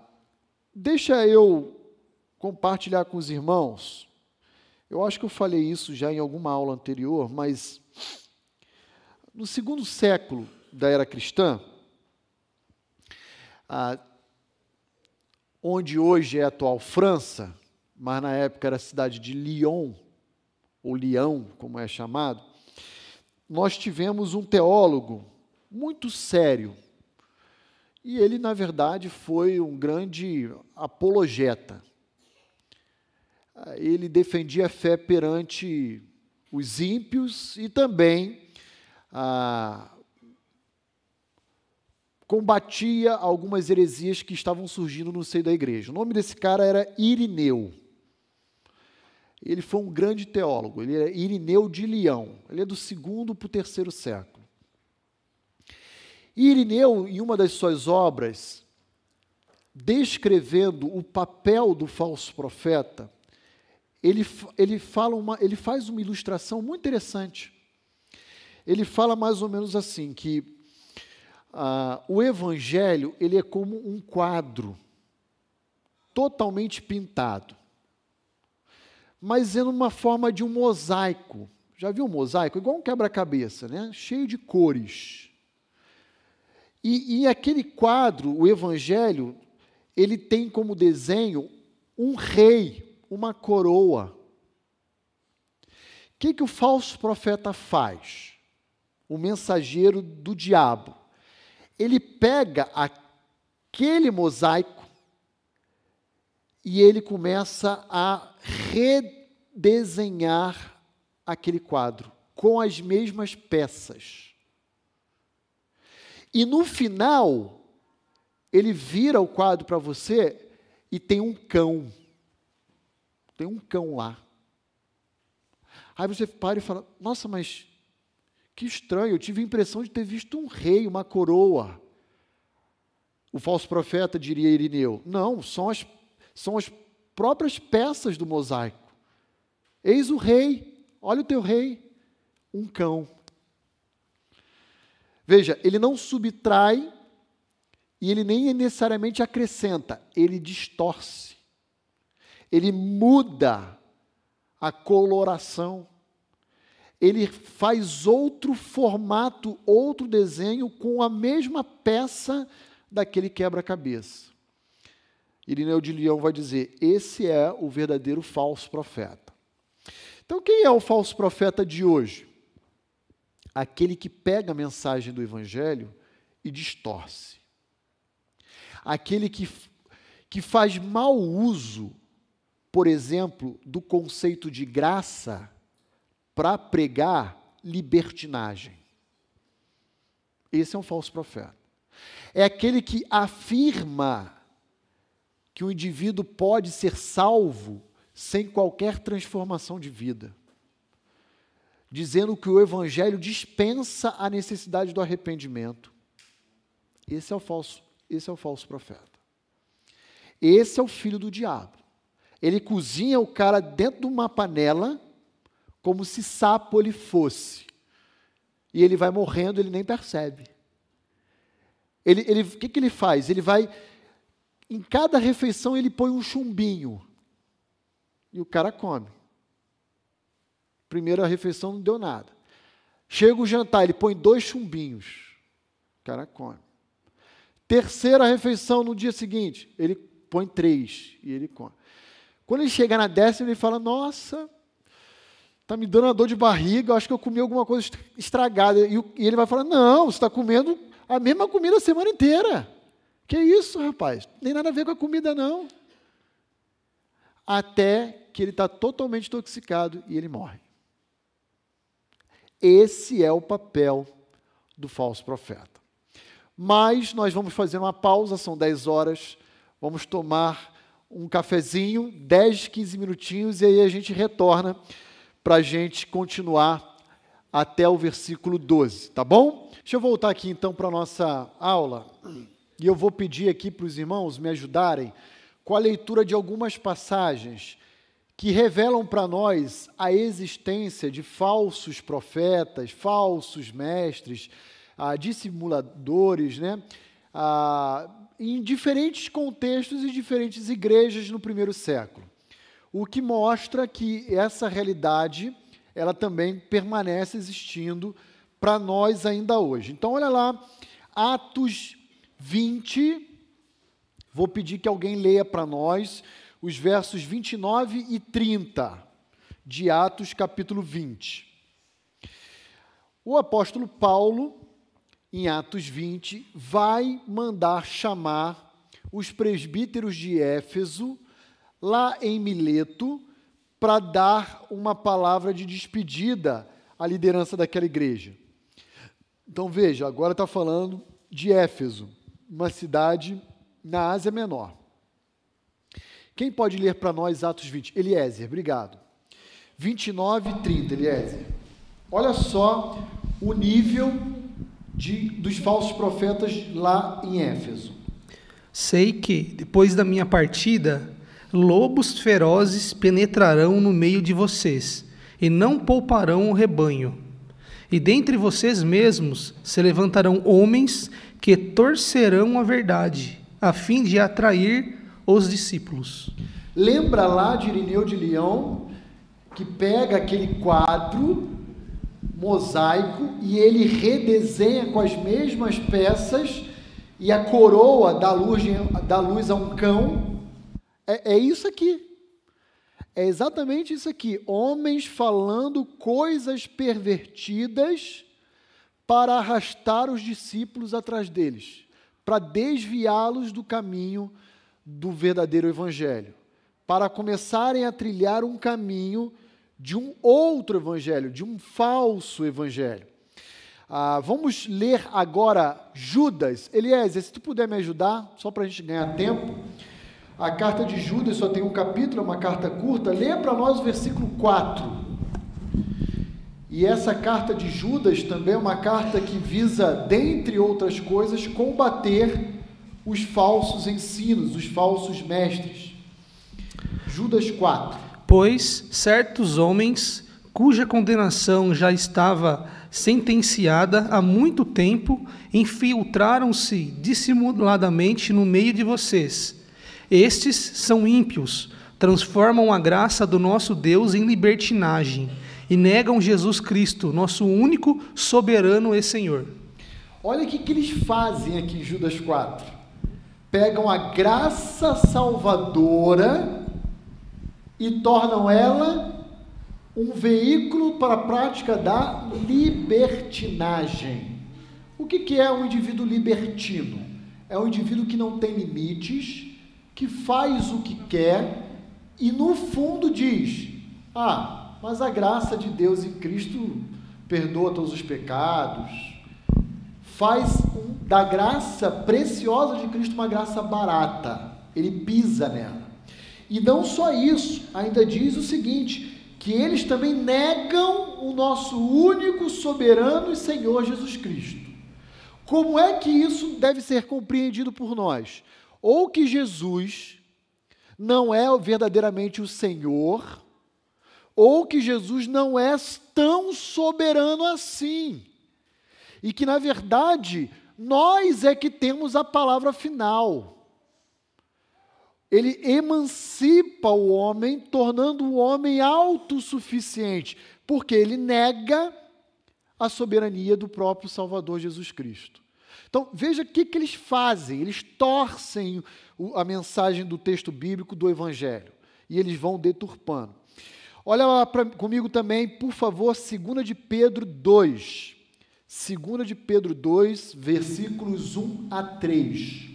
deixa eu compartilhar com os irmãos. Eu acho que eu falei isso já em alguma aula anterior, mas no segundo século da era cristã, ah, onde hoje é a atual França, mas na época era a cidade de Lyon, ou Lyon, como é chamado, nós tivemos um teólogo muito sério. E ele, na verdade, foi um grande apologeta. Ele defendia a fé perante os ímpios e também ah, combatia algumas heresias que estavam surgindo no seio da igreja. O nome desse cara era Irineu. Ele foi um grande teólogo, ele é Irineu de Leão, ele é do segundo para o terceiro século. Irineu, em uma das suas obras, descrevendo o papel do falso profeta, ele, ele, fala uma, ele faz uma ilustração muito interessante. Ele fala mais ou menos assim, que ah, o Evangelho ele é como um quadro totalmente pintado, mas é numa forma de um mosaico. Já viu um mosaico? Igual um quebra-cabeça, né? cheio de cores. E, e aquele quadro, o Evangelho, ele tem como desenho um rei, uma coroa. O que, que o falso profeta faz? O mensageiro do diabo. Ele pega aquele mosaico e ele começa a redesenhar aquele quadro com as mesmas peças. E no final, ele vira o quadro para você e tem um cão. Tem um cão lá. Aí você para e fala: Nossa, mas que estranho, eu tive a impressão de ter visto um rei, uma coroa. O falso profeta diria Irineu: Não, são as, são as próprias peças do mosaico. Eis o rei, olha o teu rei, um cão. Veja, ele não subtrai e ele nem necessariamente acrescenta, ele distorce. Ele muda a coloração. Ele faz outro formato, outro desenho com a mesma peça daquele quebra-cabeça. Irineu de Leão vai dizer: esse é o verdadeiro falso profeta. Então, quem é o falso profeta de hoje? Aquele que pega a mensagem do Evangelho e distorce aquele que, que faz mau uso, por exemplo, do conceito de graça para pregar libertinagem. Esse é um falso profeta. É aquele que afirma que o indivíduo pode ser salvo sem qualquer transformação de vida, dizendo que o evangelho dispensa a necessidade do arrependimento. Esse é o falso esse é o falso profeta. Esse é o filho do diabo. Ele cozinha o cara dentro de uma panela, como se sapo ele fosse. E ele vai morrendo, ele nem percebe. Ele, ele, o que, que ele faz? Ele vai, em cada refeição, ele põe um chumbinho. E o cara come. Primeira refeição não deu nada. Chega o jantar, ele põe dois chumbinhos. O cara come. Terceira refeição no dia seguinte, ele põe três e ele come. Quando ele chega na décima, ele fala: Nossa, está me dando uma dor de barriga, acho que eu comi alguma coisa estragada. E, ele vai falar: Não, você está comendo a mesma comida a semana inteira. Que isso, rapaz? Nem nada a ver com a comida, não. Até que ele está totalmente intoxicado e ele morre. Esse é o papel do falso profeta. Mas nós vamos fazer uma pausa, são 10 horas, vamos tomar um cafezinho, 10, 15 minutinhos, e aí a gente retorna para a gente continuar até o versículo 12, tá bom? Deixa eu voltar aqui então para a nossa aula, e eu vou pedir aqui para os irmãos me ajudarem com a leitura de algumas passagens que revelam para nós a existência de falsos profetas, falsos mestres, ah, dissimuladores, né? Ah, em diferentes contextos e diferentes igrejas no primeiro século. O que mostra que essa realidade ela também permanece existindo para nós ainda hoje. Então, olha lá, Atos 20. Vou pedir que alguém leia para nós os versos 29 e 30 de Atos, capítulo 20. O apóstolo Paulo em Atos 20, vai mandar chamar os presbíteros de Éfeso, lá em Mileto, para dar uma palavra de despedida à liderança daquela igreja. Então veja, agora está falando de Éfeso, uma cidade na Ásia Menor. Quem pode ler para nós Atos 20? Eliezer, obrigado. 29 e 30, Eliezer. Olha só o nível de, dos falsos profetas lá em Éfeso. Sei que, depois da minha partida, lobos ferozes penetrarão no meio de vocês, e não pouparão o rebanho. E dentre vocês mesmos se levantarão homens que torcerão a verdade, a fim de atrair os discípulos. Lembra lá de Irineu de Leão, que pega aquele quadro mosaico e ele redesenha com as mesmas peças e a coroa dá luz, dá luz a um cão. É, é isso aqui. É exatamente isso aqui. Homens falando coisas pervertidas para arrastar os discípulos atrás deles, para desviá-los do caminho do verdadeiro evangelho, para começarem a trilhar um caminho de um outro evangelho, de um falso evangelho. Ah, vamos ler agora Judas. Eliezer, se tu puder me ajudar, só para a gente ganhar tempo. A carta de Judas só tem um capítulo, é uma carta curta. Lê para nós o versículo 4. E essa carta de Judas também é uma carta que visa, dentre outras coisas, combater os falsos ensinos, os falsos mestres. Judas 4. Pois certos homens, cuja condenação já estava sentenciada há muito tempo, infiltraram-se dissimuladamente no meio de vocês. Estes são ímpios, transformam a graça do nosso Deus em libertinagem e negam Jesus Cristo, nosso único soberano e Senhor. Olha o que, que eles fazem aqui em Judas 4. Pegam a graça salvadora e tornam ela um veículo para a prática da libertinagem. O que, que é um indivíduo libertino? É um indivíduo que não tem limites, que faz o que quer e no fundo diz: Ah, mas a graça de Deus em Cristo perdoa todos os pecados, faz da graça preciosa de Cristo uma graça barata, ele pisa nela. E não só isso, ainda diz o seguinte: que eles também negam o nosso único soberano e Senhor Jesus Cristo. Como é que isso deve ser compreendido por nós? Ou que Jesus não é verdadeiramente o Senhor, ou que Jesus não é tão soberano assim. E que, na verdade, nós é que temos a palavra final ele emancipa o homem, tornando o homem autossuficiente, porque ele nega a soberania do próprio Salvador Jesus Cristo. Então, veja o que, que eles fazem: eles torcem a mensagem do texto bíblico do Evangelho e eles vão deturpando. Olha pra, comigo também, por favor, 2 de Pedro 2. 2 de Pedro 2, versículos 1 a 3.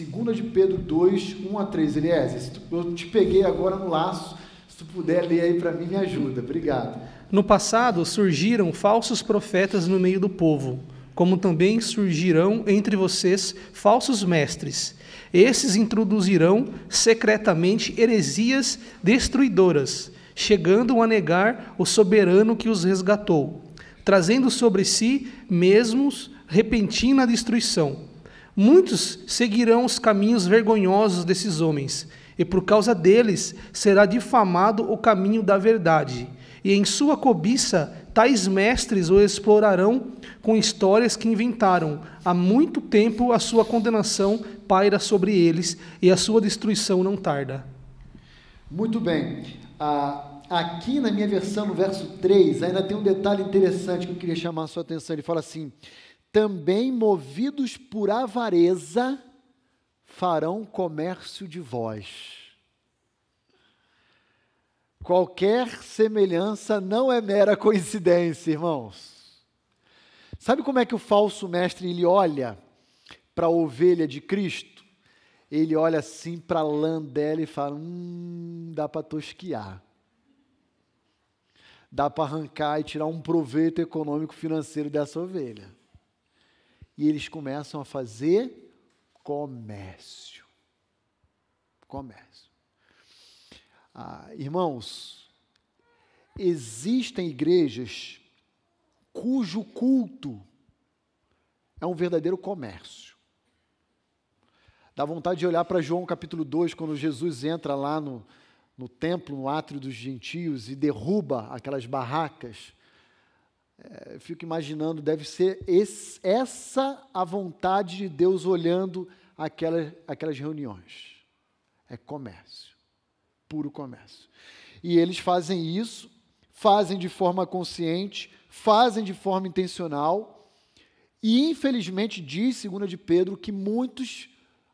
2 de Pedro 2, 1 a 3. Eliezer, eu te peguei agora no laço. Se tu puder ler aí para mim, me ajuda. Obrigado. No passado surgiram falsos profetas no meio do povo, como também surgirão entre vocês falsos mestres. Esses introduzirão secretamente heresias destruidoras, chegando a negar o soberano que os resgatou, trazendo sobre si mesmos repentina destruição. Muitos seguirão os caminhos vergonhosos desses homens, e por causa deles será difamado o caminho da verdade. E em sua cobiça, tais mestres o explorarão com histórias que inventaram. Há muito tempo a sua condenação paira sobre eles, e a sua destruição não tarda. Muito bem. Ah, aqui na minha versão, no verso 3, ainda tem um detalhe interessante que eu queria chamar a sua atenção. Ele fala assim também movidos por avareza, farão comércio de vós. Qualquer semelhança não é mera coincidência, irmãos. Sabe como é que o falso mestre ele olha para a ovelha de Cristo? Ele olha assim para a lã dela e fala: Hum, dá para tosquiar. Dá para arrancar e tirar um proveito econômico financeiro dessa ovelha e eles começam a fazer comércio. Comércio. Ah, irmãos, existem igrejas cujo culto é um verdadeiro comércio. Dá vontade de olhar para João capítulo 2, quando Jesus entra lá no, no templo, no átrio dos gentios, e derruba aquelas barracas é, fico imaginando, deve ser esse, essa a vontade de Deus olhando aquelas reuniões. É comércio, puro comércio. E eles fazem isso, fazem de forma consciente, fazem de forma intencional, e infelizmente diz, segunda de Pedro, que muitos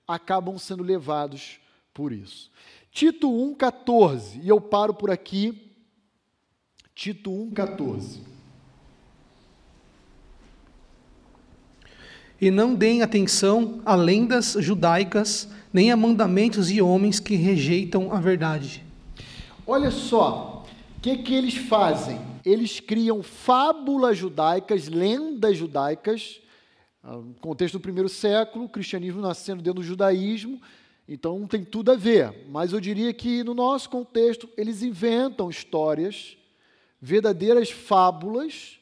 acabam sendo levados por isso. Tito 1,14, e eu paro por aqui. Tito 1,14. E não deem atenção a lendas judaicas, nem a mandamentos de homens que rejeitam a verdade. Olha só, o que, que eles fazem? Eles criam fábulas judaicas, lendas judaicas, ah, no contexto do primeiro século, o cristianismo nascendo dentro do judaísmo, então não tem tudo a ver. Mas eu diria que no nosso contexto, eles inventam histórias, verdadeiras fábulas,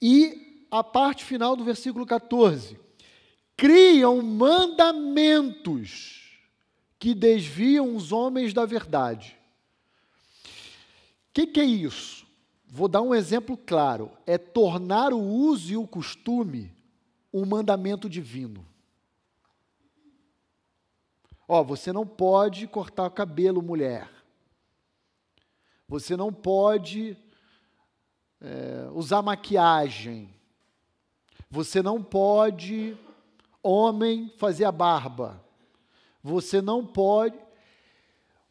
e a parte final do versículo 14, criam mandamentos que desviam os homens da verdade. O que, que é isso? Vou dar um exemplo claro: é tornar o uso e o costume um mandamento divino. Ó, você não pode cortar o cabelo, mulher. Você não pode é, usar maquiagem. Você não pode, homem, fazer a barba. Você não pode.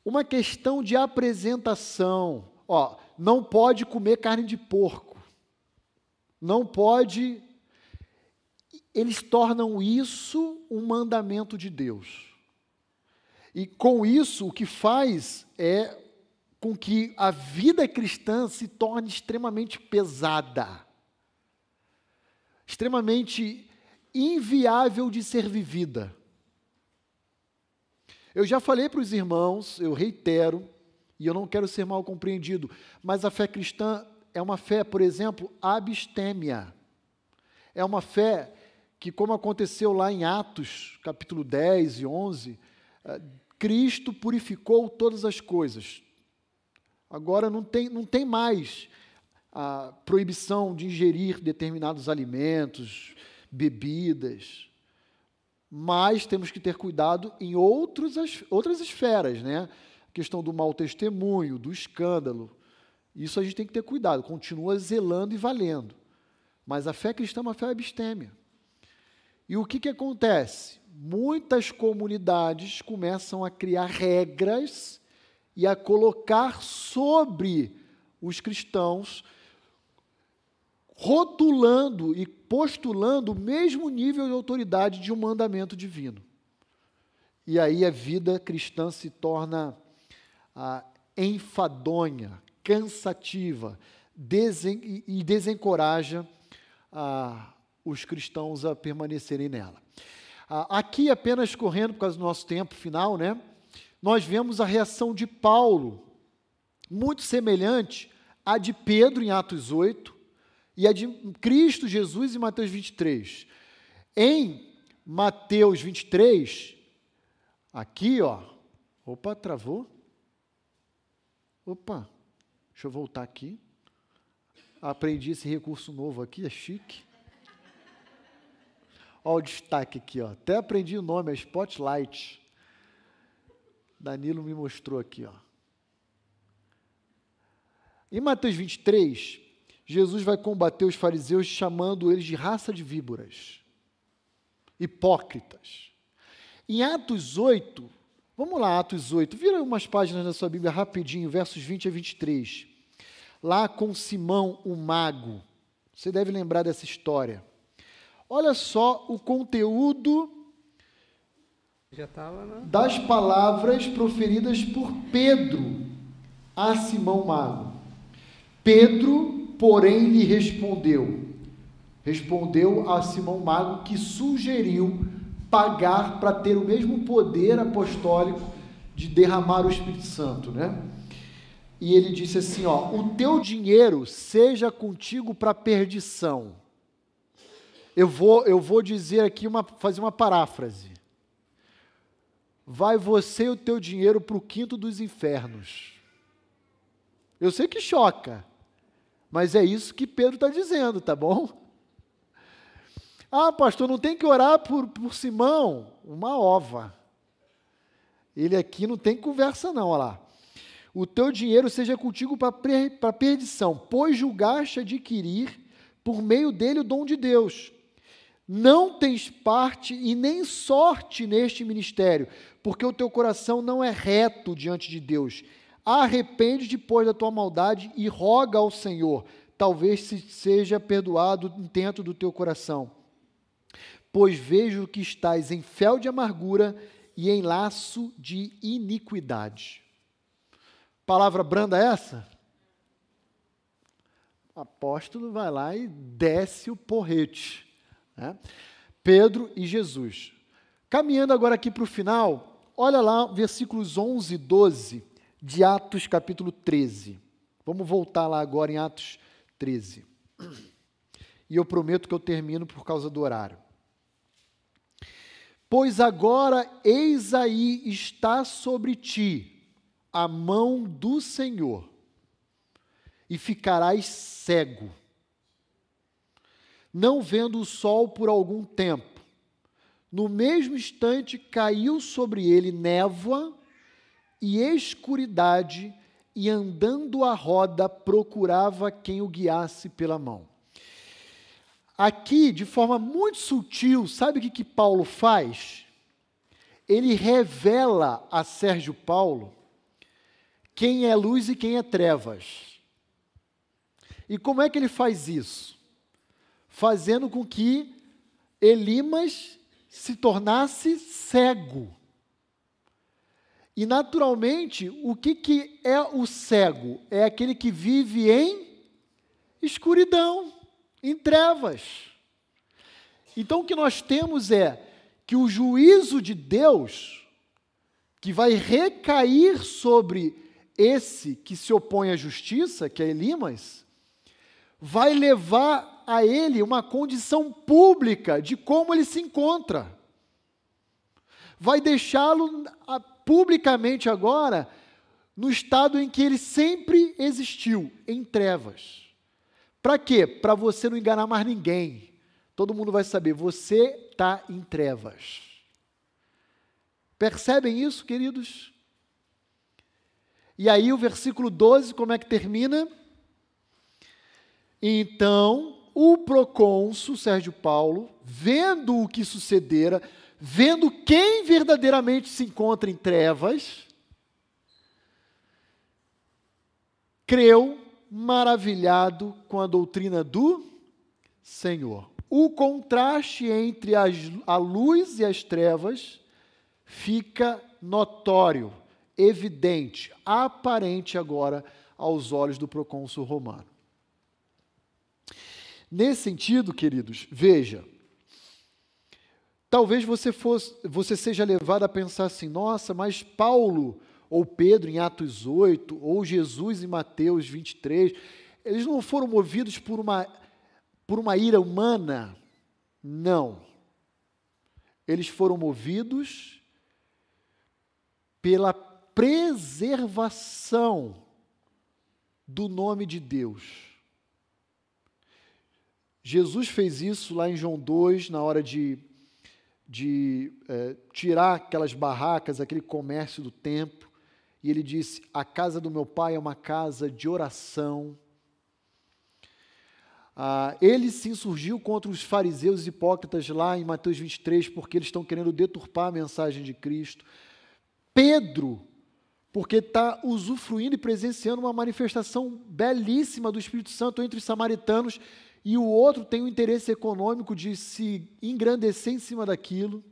Uma questão de apresentação. Ó, não pode comer carne de porco. Não pode. Eles tornam isso um mandamento de Deus. E com isso, o que faz é com que a vida cristã se torne extremamente pesada, extremamente inviável de ser vivida. Eu já falei para os irmãos, eu reitero, e eu não quero ser mal compreendido, mas a fé cristã é uma fé, por exemplo, abstêmia. É uma fé que, como aconteceu lá em Atos, capítulo 10 e 11, Cristo purificou todas as coisas. Agora não tem, não tem mais a proibição de ingerir determinados alimentos, bebidas. Mas temos que ter cuidado em outros, outras esferas, né? A questão do mau testemunho, do escândalo. Isso a gente tem que ter cuidado, continua zelando e valendo. Mas a fé cristã é uma fé abstêmia. E o que, que acontece? muitas comunidades começam a criar regras e a colocar sobre os cristãos, rotulando e postulando o mesmo nível de autoridade de um mandamento divino. E aí a vida cristã se torna ah, enfadonha, cansativa desen e desencoraja ah, os cristãos a permanecerem nela. Ah, aqui, apenas correndo por causa do nosso tempo final, né? Nós vemos a reação de Paulo, muito semelhante à de Pedro em Atos 8 e a de Cristo Jesus em Mateus 23. Em Mateus 23, aqui, ó. Opa, travou. Opa, deixa eu voltar aqui. Aprendi esse recurso novo aqui, é chique. Olha o destaque aqui, ó. até aprendi o nome, é Spotlight. Danilo me mostrou aqui. Ó. Em Mateus 23, Jesus vai combater os fariseus chamando eles de raça de víboras, hipócritas. Em Atos 8, vamos lá, Atos 8, vira umas páginas da sua Bíblia rapidinho, versos 20 a 23. Lá com Simão, o mago. Você deve lembrar dessa história. Olha só o conteúdo das palavras proferidas por Pedro a Simão Mago. Pedro, porém, lhe respondeu. Respondeu a Simão Mago que sugeriu pagar para ter o mesmo poder apostólico de derramar o Espírito Santo, né? E ele disse assim, ó: "O teu dinheiro seja contigo para perdição." Eu vou, eu vou dizer aqui, uma, fazer uma paráfrase. Vai você e o teu dinheiro para o quinto dos infernos. Eu sei que choca, mas é isso que Pedro está dizendo, tá bom? Ah, pastor, não tem que orar por, por Simão? Uma ova. Ele aqui não tem conversa, não, olha lá. O teu dinheiro seja contigo para perdição, pois julgaste adquirir por meio dele o dom de Deus. não tens parte e nem sorte neste ministério, porque o teu coração não é reto diante de Deus. Arrepende depois da tua maldade e roga ao Senhor, talvez se seja perdoado o intento do teu coração. Pois vejo que estás em fel de amargura e em laço de iniquidade. Palavra branda essa? Apóstolo vai lá e desce o porrete. Né? Pedro e Jesus. Caminhando agora aqui para o final, olha lá versículos 11 e 12 de Atos capítulo 13. Vamos voltar lá agora em Atos 13. E eu prometo que eu termino por causa do horário. Pois agora, eis aí está sobre ti a mão do Senhor, e ficarás cego, não vendo o sol por algum tempo. No mesmo instante caiu sobre ele névoa e escuridade, e andando à roda procurava quem o guiasse pela mão. Aqui, de forma muito sutil, sabe o que, que Paulo faz? Ele revela a Sérgio Paulo quem é luz e quem é trevas. E como é que ele faz isso? Fazendo com que Elimas se tornasse cego. E naturalmente, o que, que é o cego? É aquele que vive em escuridão em trevas. Então o que nós temos é que o juízo de Deus, que vai recair sobre esse que se opõe à justiça, que é Elimas, vai levar a ele uma condição pública de como ele se encontra. Vai deixá-lo publicamente agora no estado em que ele sempre existiu, em trevas. Para quê? Para você não enganar mais ninguém. Todo mundo vai saber, você está em trevas. Percebem isso, queridos? E aí o versículo 12, como é que termina? Então, o procônsul Sérgio Paulo, vendo o que sucedera, vendo quem verdadeiramente se encontra em trevas, creu maravilhado com a doutrina do Senhor. O contraste entre as, a luz e as trevas fica notório, evidente, aparente agora aos olhos do procônsul romano. Nesse sentido, queridos, veja, talvez você, fosse, você seja levado a pensar assim: nossa, mas Paulo ou Pedro em Atos 8, ou Jesus em Mateus 23, eles não foram movidos por uma, por uma ira humana. Não. Eles foram movidos pela preservação do nome de Deus. Jesus fez isso lá em João 2, na hora de, de é, tirar aquelas barracas, aquele comércio do templo e ele disse: A casa do meu pai é uma casa de oração. Ah, ele se insurgiu contra os fariseus hipócritas lá em Mateus 23, porque eles estão querendo deturpar a mensagem de Cristo. Pedro, porque está usufruindo e presenciando uma manifestação belíssima do Espírito Santo entre os samaritanos, e o outro tem o interesse econômico de se engrandecer em cima daquilo.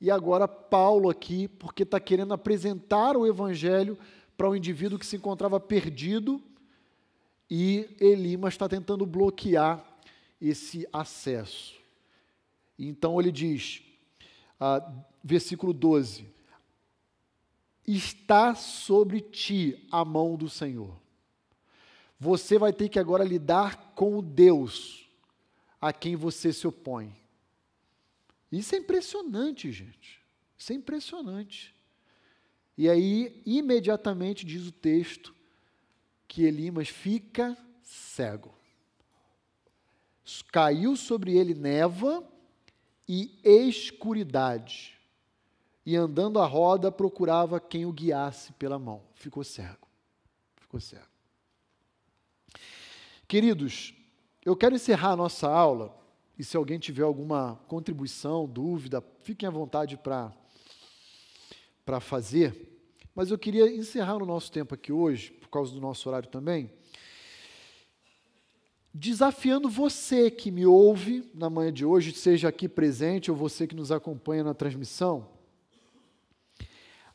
E agora Paulo aqui, porque está querendo apresentar o evangelho para um indivíduo que se encontrava perdido, e Elimas está tentando bloquear esse acesso. Então ele diz, ah, versículo 12: Está sobre ti a mão do Senhor. Você vai ter que agora lidar com o Deus a quem você se opõe. Isso é impressionante, gente. Isso é impressionante. E aí, imediatamente diz o texto que Elimas fica cego. Caiu sobre ele névoa e escuridade. E andando à roda, procurava quem o guiasse pela mão. Ficou cego. Ficou cego. Queridos, eu quero encerrar a nossa aula E se alguém tiver alguma contribuição, dúvida, fiquem à vontade para fazer. Mas eu queria encerrar o nosso tempo aqui hoje, por causa do nosso horário também, desafiando você que me ouve na manhã de hoje, seja aqui presente ou você que nos acompanha na transmissão,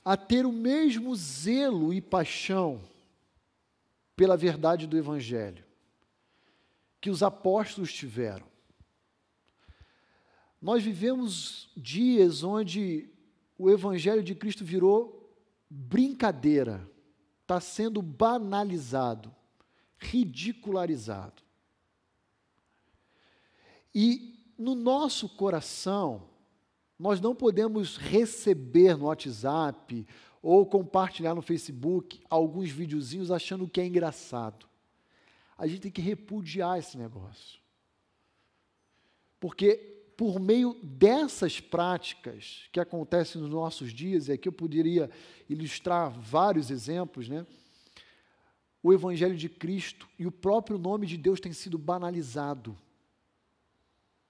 a ter o mesmo zelo e paixão pela verdade do Evangelho que os apóstolos tiveram. Nós vivemos dias onde o Evangelho de Cristo virou brincadeira, está sendo banalizado, ridicularizado. E no nosso coração, nós não podemos receber no WhatsApp ou compartilhar no Facebook alguns videozinhos achando que é engraçado. A gente tem que repudiar esse negócio. Porque por meio dessas práticas que acontecem nos nossos dias, e aqui eu poderia ilustrar vários exemplos, né? O Evangelho de Cristo e o próprio nome de Deus tem sido banalizado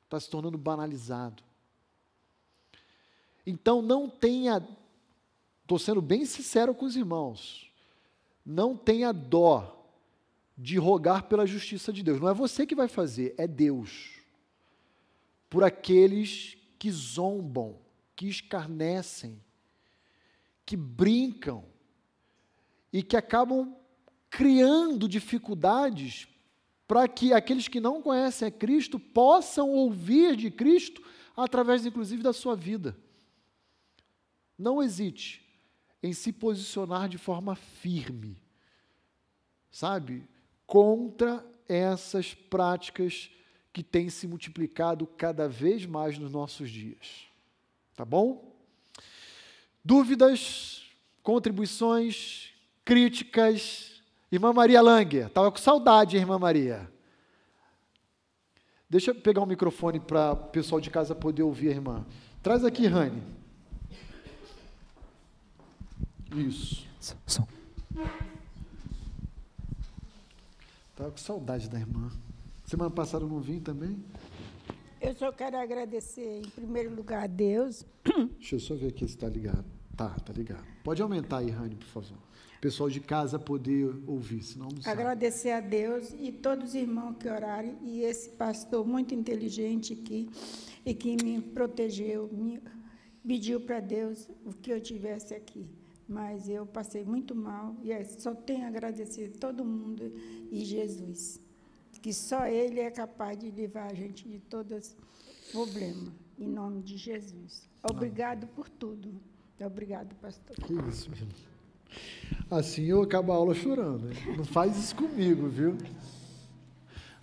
está se tornando banalizado. Então não tenha, estou sendo bem sincero com os irmãos, não tenha dó de rogar pela justiça de Deus. Não é você que vai fazer, é Deus. Por aqueles que zombam, que escarnecem, que brincam e que acabam criando dificuldades para que aqueles que não conhecem a Cristo possam ouvir de Cristo através, inclusive, da sua vida. Não hesite em se posicionar de forma firme, sabe, contra essas práticas que têm se multiplicado cada vez mais nos nossos dias. Tá bom? Dúvidas, contribuições, críticas, Irmã Maria Langer, estava com saudade, irmã Maria. Deixa eu pegar o um microfone para o pessoal de casa poder ouvir a irmã. Traz aqui, Rani. Isso. Som. Estava com saudade da irmã. Semana passada eu não vim também? Eu só quero agradecer, em primeiro lugar, a Deus. Deixa eu só ver aqui se está ligado. Tá, tá ligado. Pode aumentar aí, Rani, por favor pessoal de casa poder ouvir, senão não sabe. Agradecer a Deus e todos os irmãos que oraram e esse pastor muito inteligente aqui e que me protegeu, me pediu para Deus o que eu tivesse aqui. Mas eu passei muito mal e é, só tenho a agradecer a todo mundo e Jesus, que só Ele é capaz de livrar a gente de todos os problemas, em nome de Jesus. Obrigado por tudo. Obrigado, pastor. Que isso, meu irmão. Assim eu acabo a aula chorando. Não faz isso comigo, viu?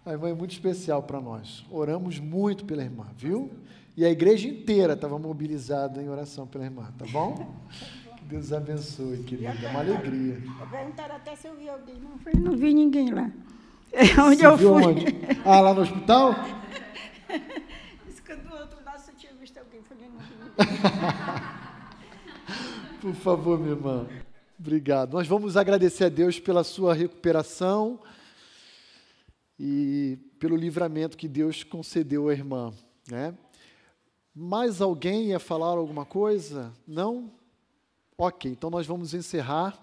A irmã é muito especial para nós. Oramos muito pela irmã, viu? E a igreja inteira estava mobilizada em oração pela irmã, tá bom? Que Deus abençoe, querida. É uma alegria. Perguntaram até se eu vi alguém. Não, eu não vi ninguém lá. É onde Você eu fui. Onde? Ah, lá no hospital? Isso que do outro lado você tinha visto alguém. Falei, não vi Por favor, minha irmã. Obrigado. Nós vamos agradecer a Deus pela sua recuperação e pelo livramento que Deus concedeu à irmã. Né? Mais alguém ia falar alguma coisa? Não? Ok, então nós vamos encerrar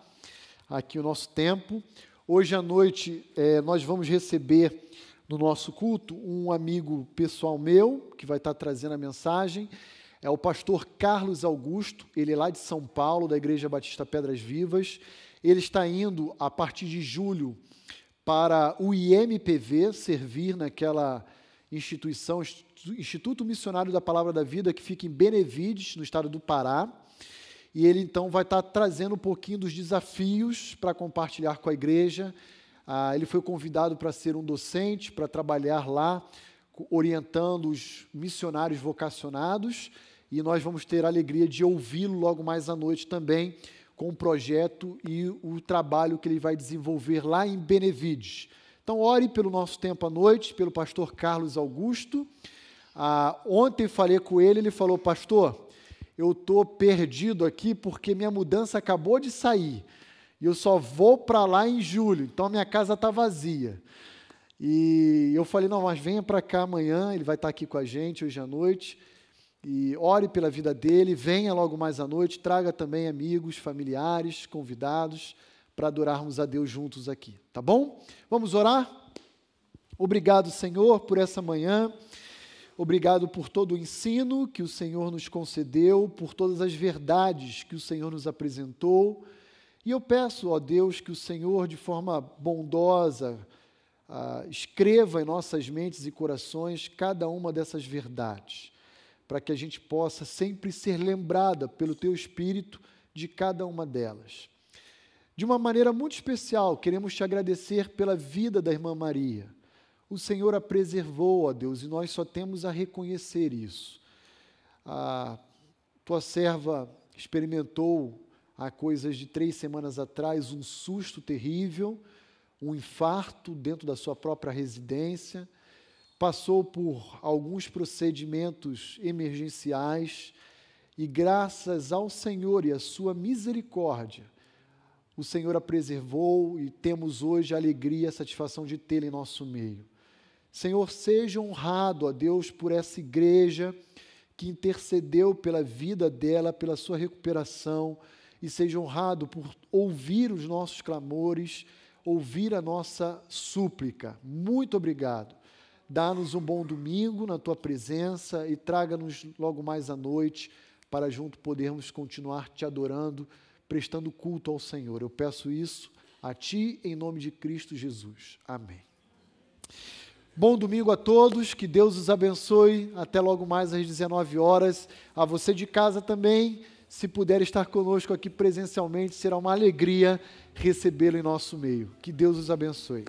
aqui o nosso tempo. Hoje à noite é, nós vamos receber no nosso culto um amigo pessoal meu que vai estar trazendo a mensagem é o pastor Carlos Augusto, ele é lá de São Paulo, da Igreja Batista Pedras Vivas. Ele está indo, a partir de julho, para o IMPV, servir naquela instituição, Instituto Missionário da Palavra da Vida, que fica em Benevides, no estado do Pará. E ele então vai estar trazendo um pouquinho dos desafios para compartilhar com a igreja. Ah, ele foi convidado para ser um docente, para trabalhar lá, orientando os missionários vocacionados e nós vamos ter a alegria de ouvi-lo logo mais à noite também com o projeto e o trabalho que ele vai desenvolver lá em Benevides. Então, ore pelo nosso tempo à noite, pelo pastor Carlos Augusto. Ah, ontem falei com ele, ele falou, pastor, eu estou perdido aqui porque minha mudança acabou de sair e eu só vou para lá em julho, então a minha casa está vazia. E eu falei, não, mas venha para cá amanhã, ele vai estar aqui com a gente hoje à noite. E ore pela vida dele, venha logo mais à noite, traga também amigos, familiares, convidados, para adorarmos a Deus juntos aqui, tá bom? Vamos orar? Obrigado, Senhor, por essa manhã. Obrigado por todo o ensino que o Senhor nos concedeu, por todas as verdades que o Senhor nos apresentou. E eu peço, ó Deus, que o Senhor, de forma bondosa, ah, escreva em nossas mentes e corações cada uma dessas verdades, para que a gente possa sempre ser lembrada pelo Teu Espírito de cada uma delas. De uma maneira muito especial, queremos te agradecer pela vida da irmã Maria o Senhor a preservou, ó Deus, e nós só temos a reconhecer isso. A tua serva experimentou há coisas de três semanas atrás um susto terrível, um infarto dentro da sua própria residência, passou por alguns procedimentos emergenciais e, graças ao Senhor e à sua misericórdia, o Senhor a preservou e temos hoje a alegria e a satisfação de tê-la em nosso meio. Senhor, seja honrado, ó Deus, por essa igreja que intercedeu pela vida dela, pela sua recuperação, e seja honrado por ouvir os nossos clamores, ouvir a nossa súplica. Muito obrigado. Dá-nos um bom domingo na tua presença e traga-nos logo mais à noite para junto podermos continuar te adorando, prestando culto ao Senhor. Eu peço isso a ti em nome de Cristo Jesus. Amém. Bom domingo a todos, que Deus os abençoe. Até logo mais às 19 horas. A você de casa também, se puder estar conosco aqui presencialmente, será uma alegria recebê-lo em nosso meio. Que Deus os abençoe.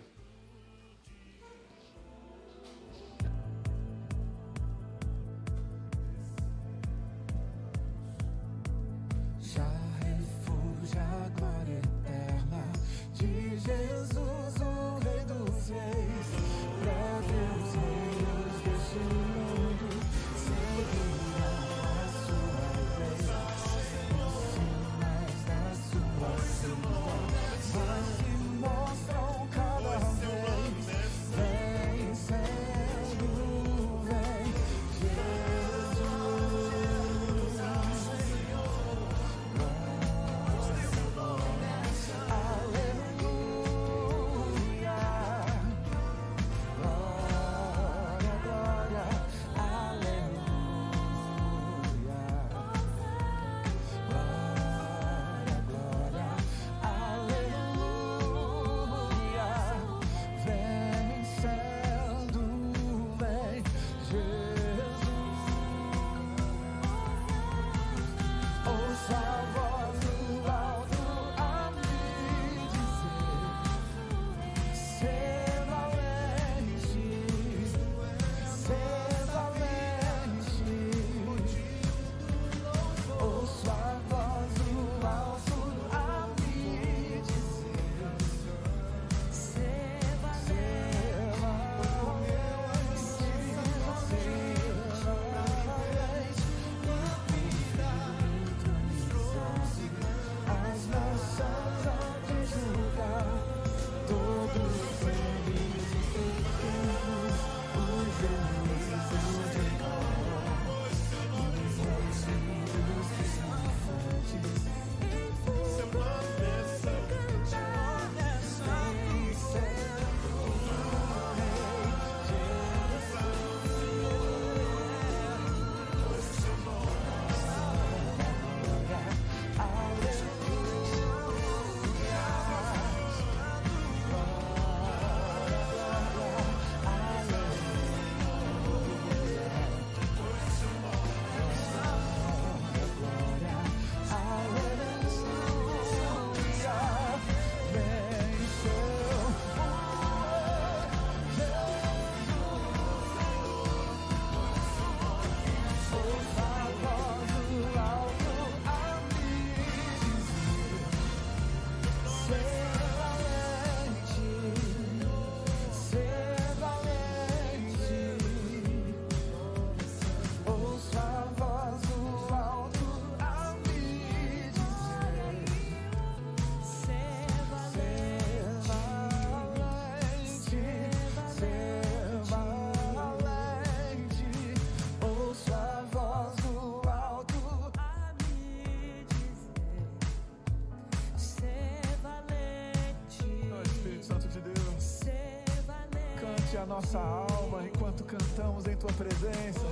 Tua presença.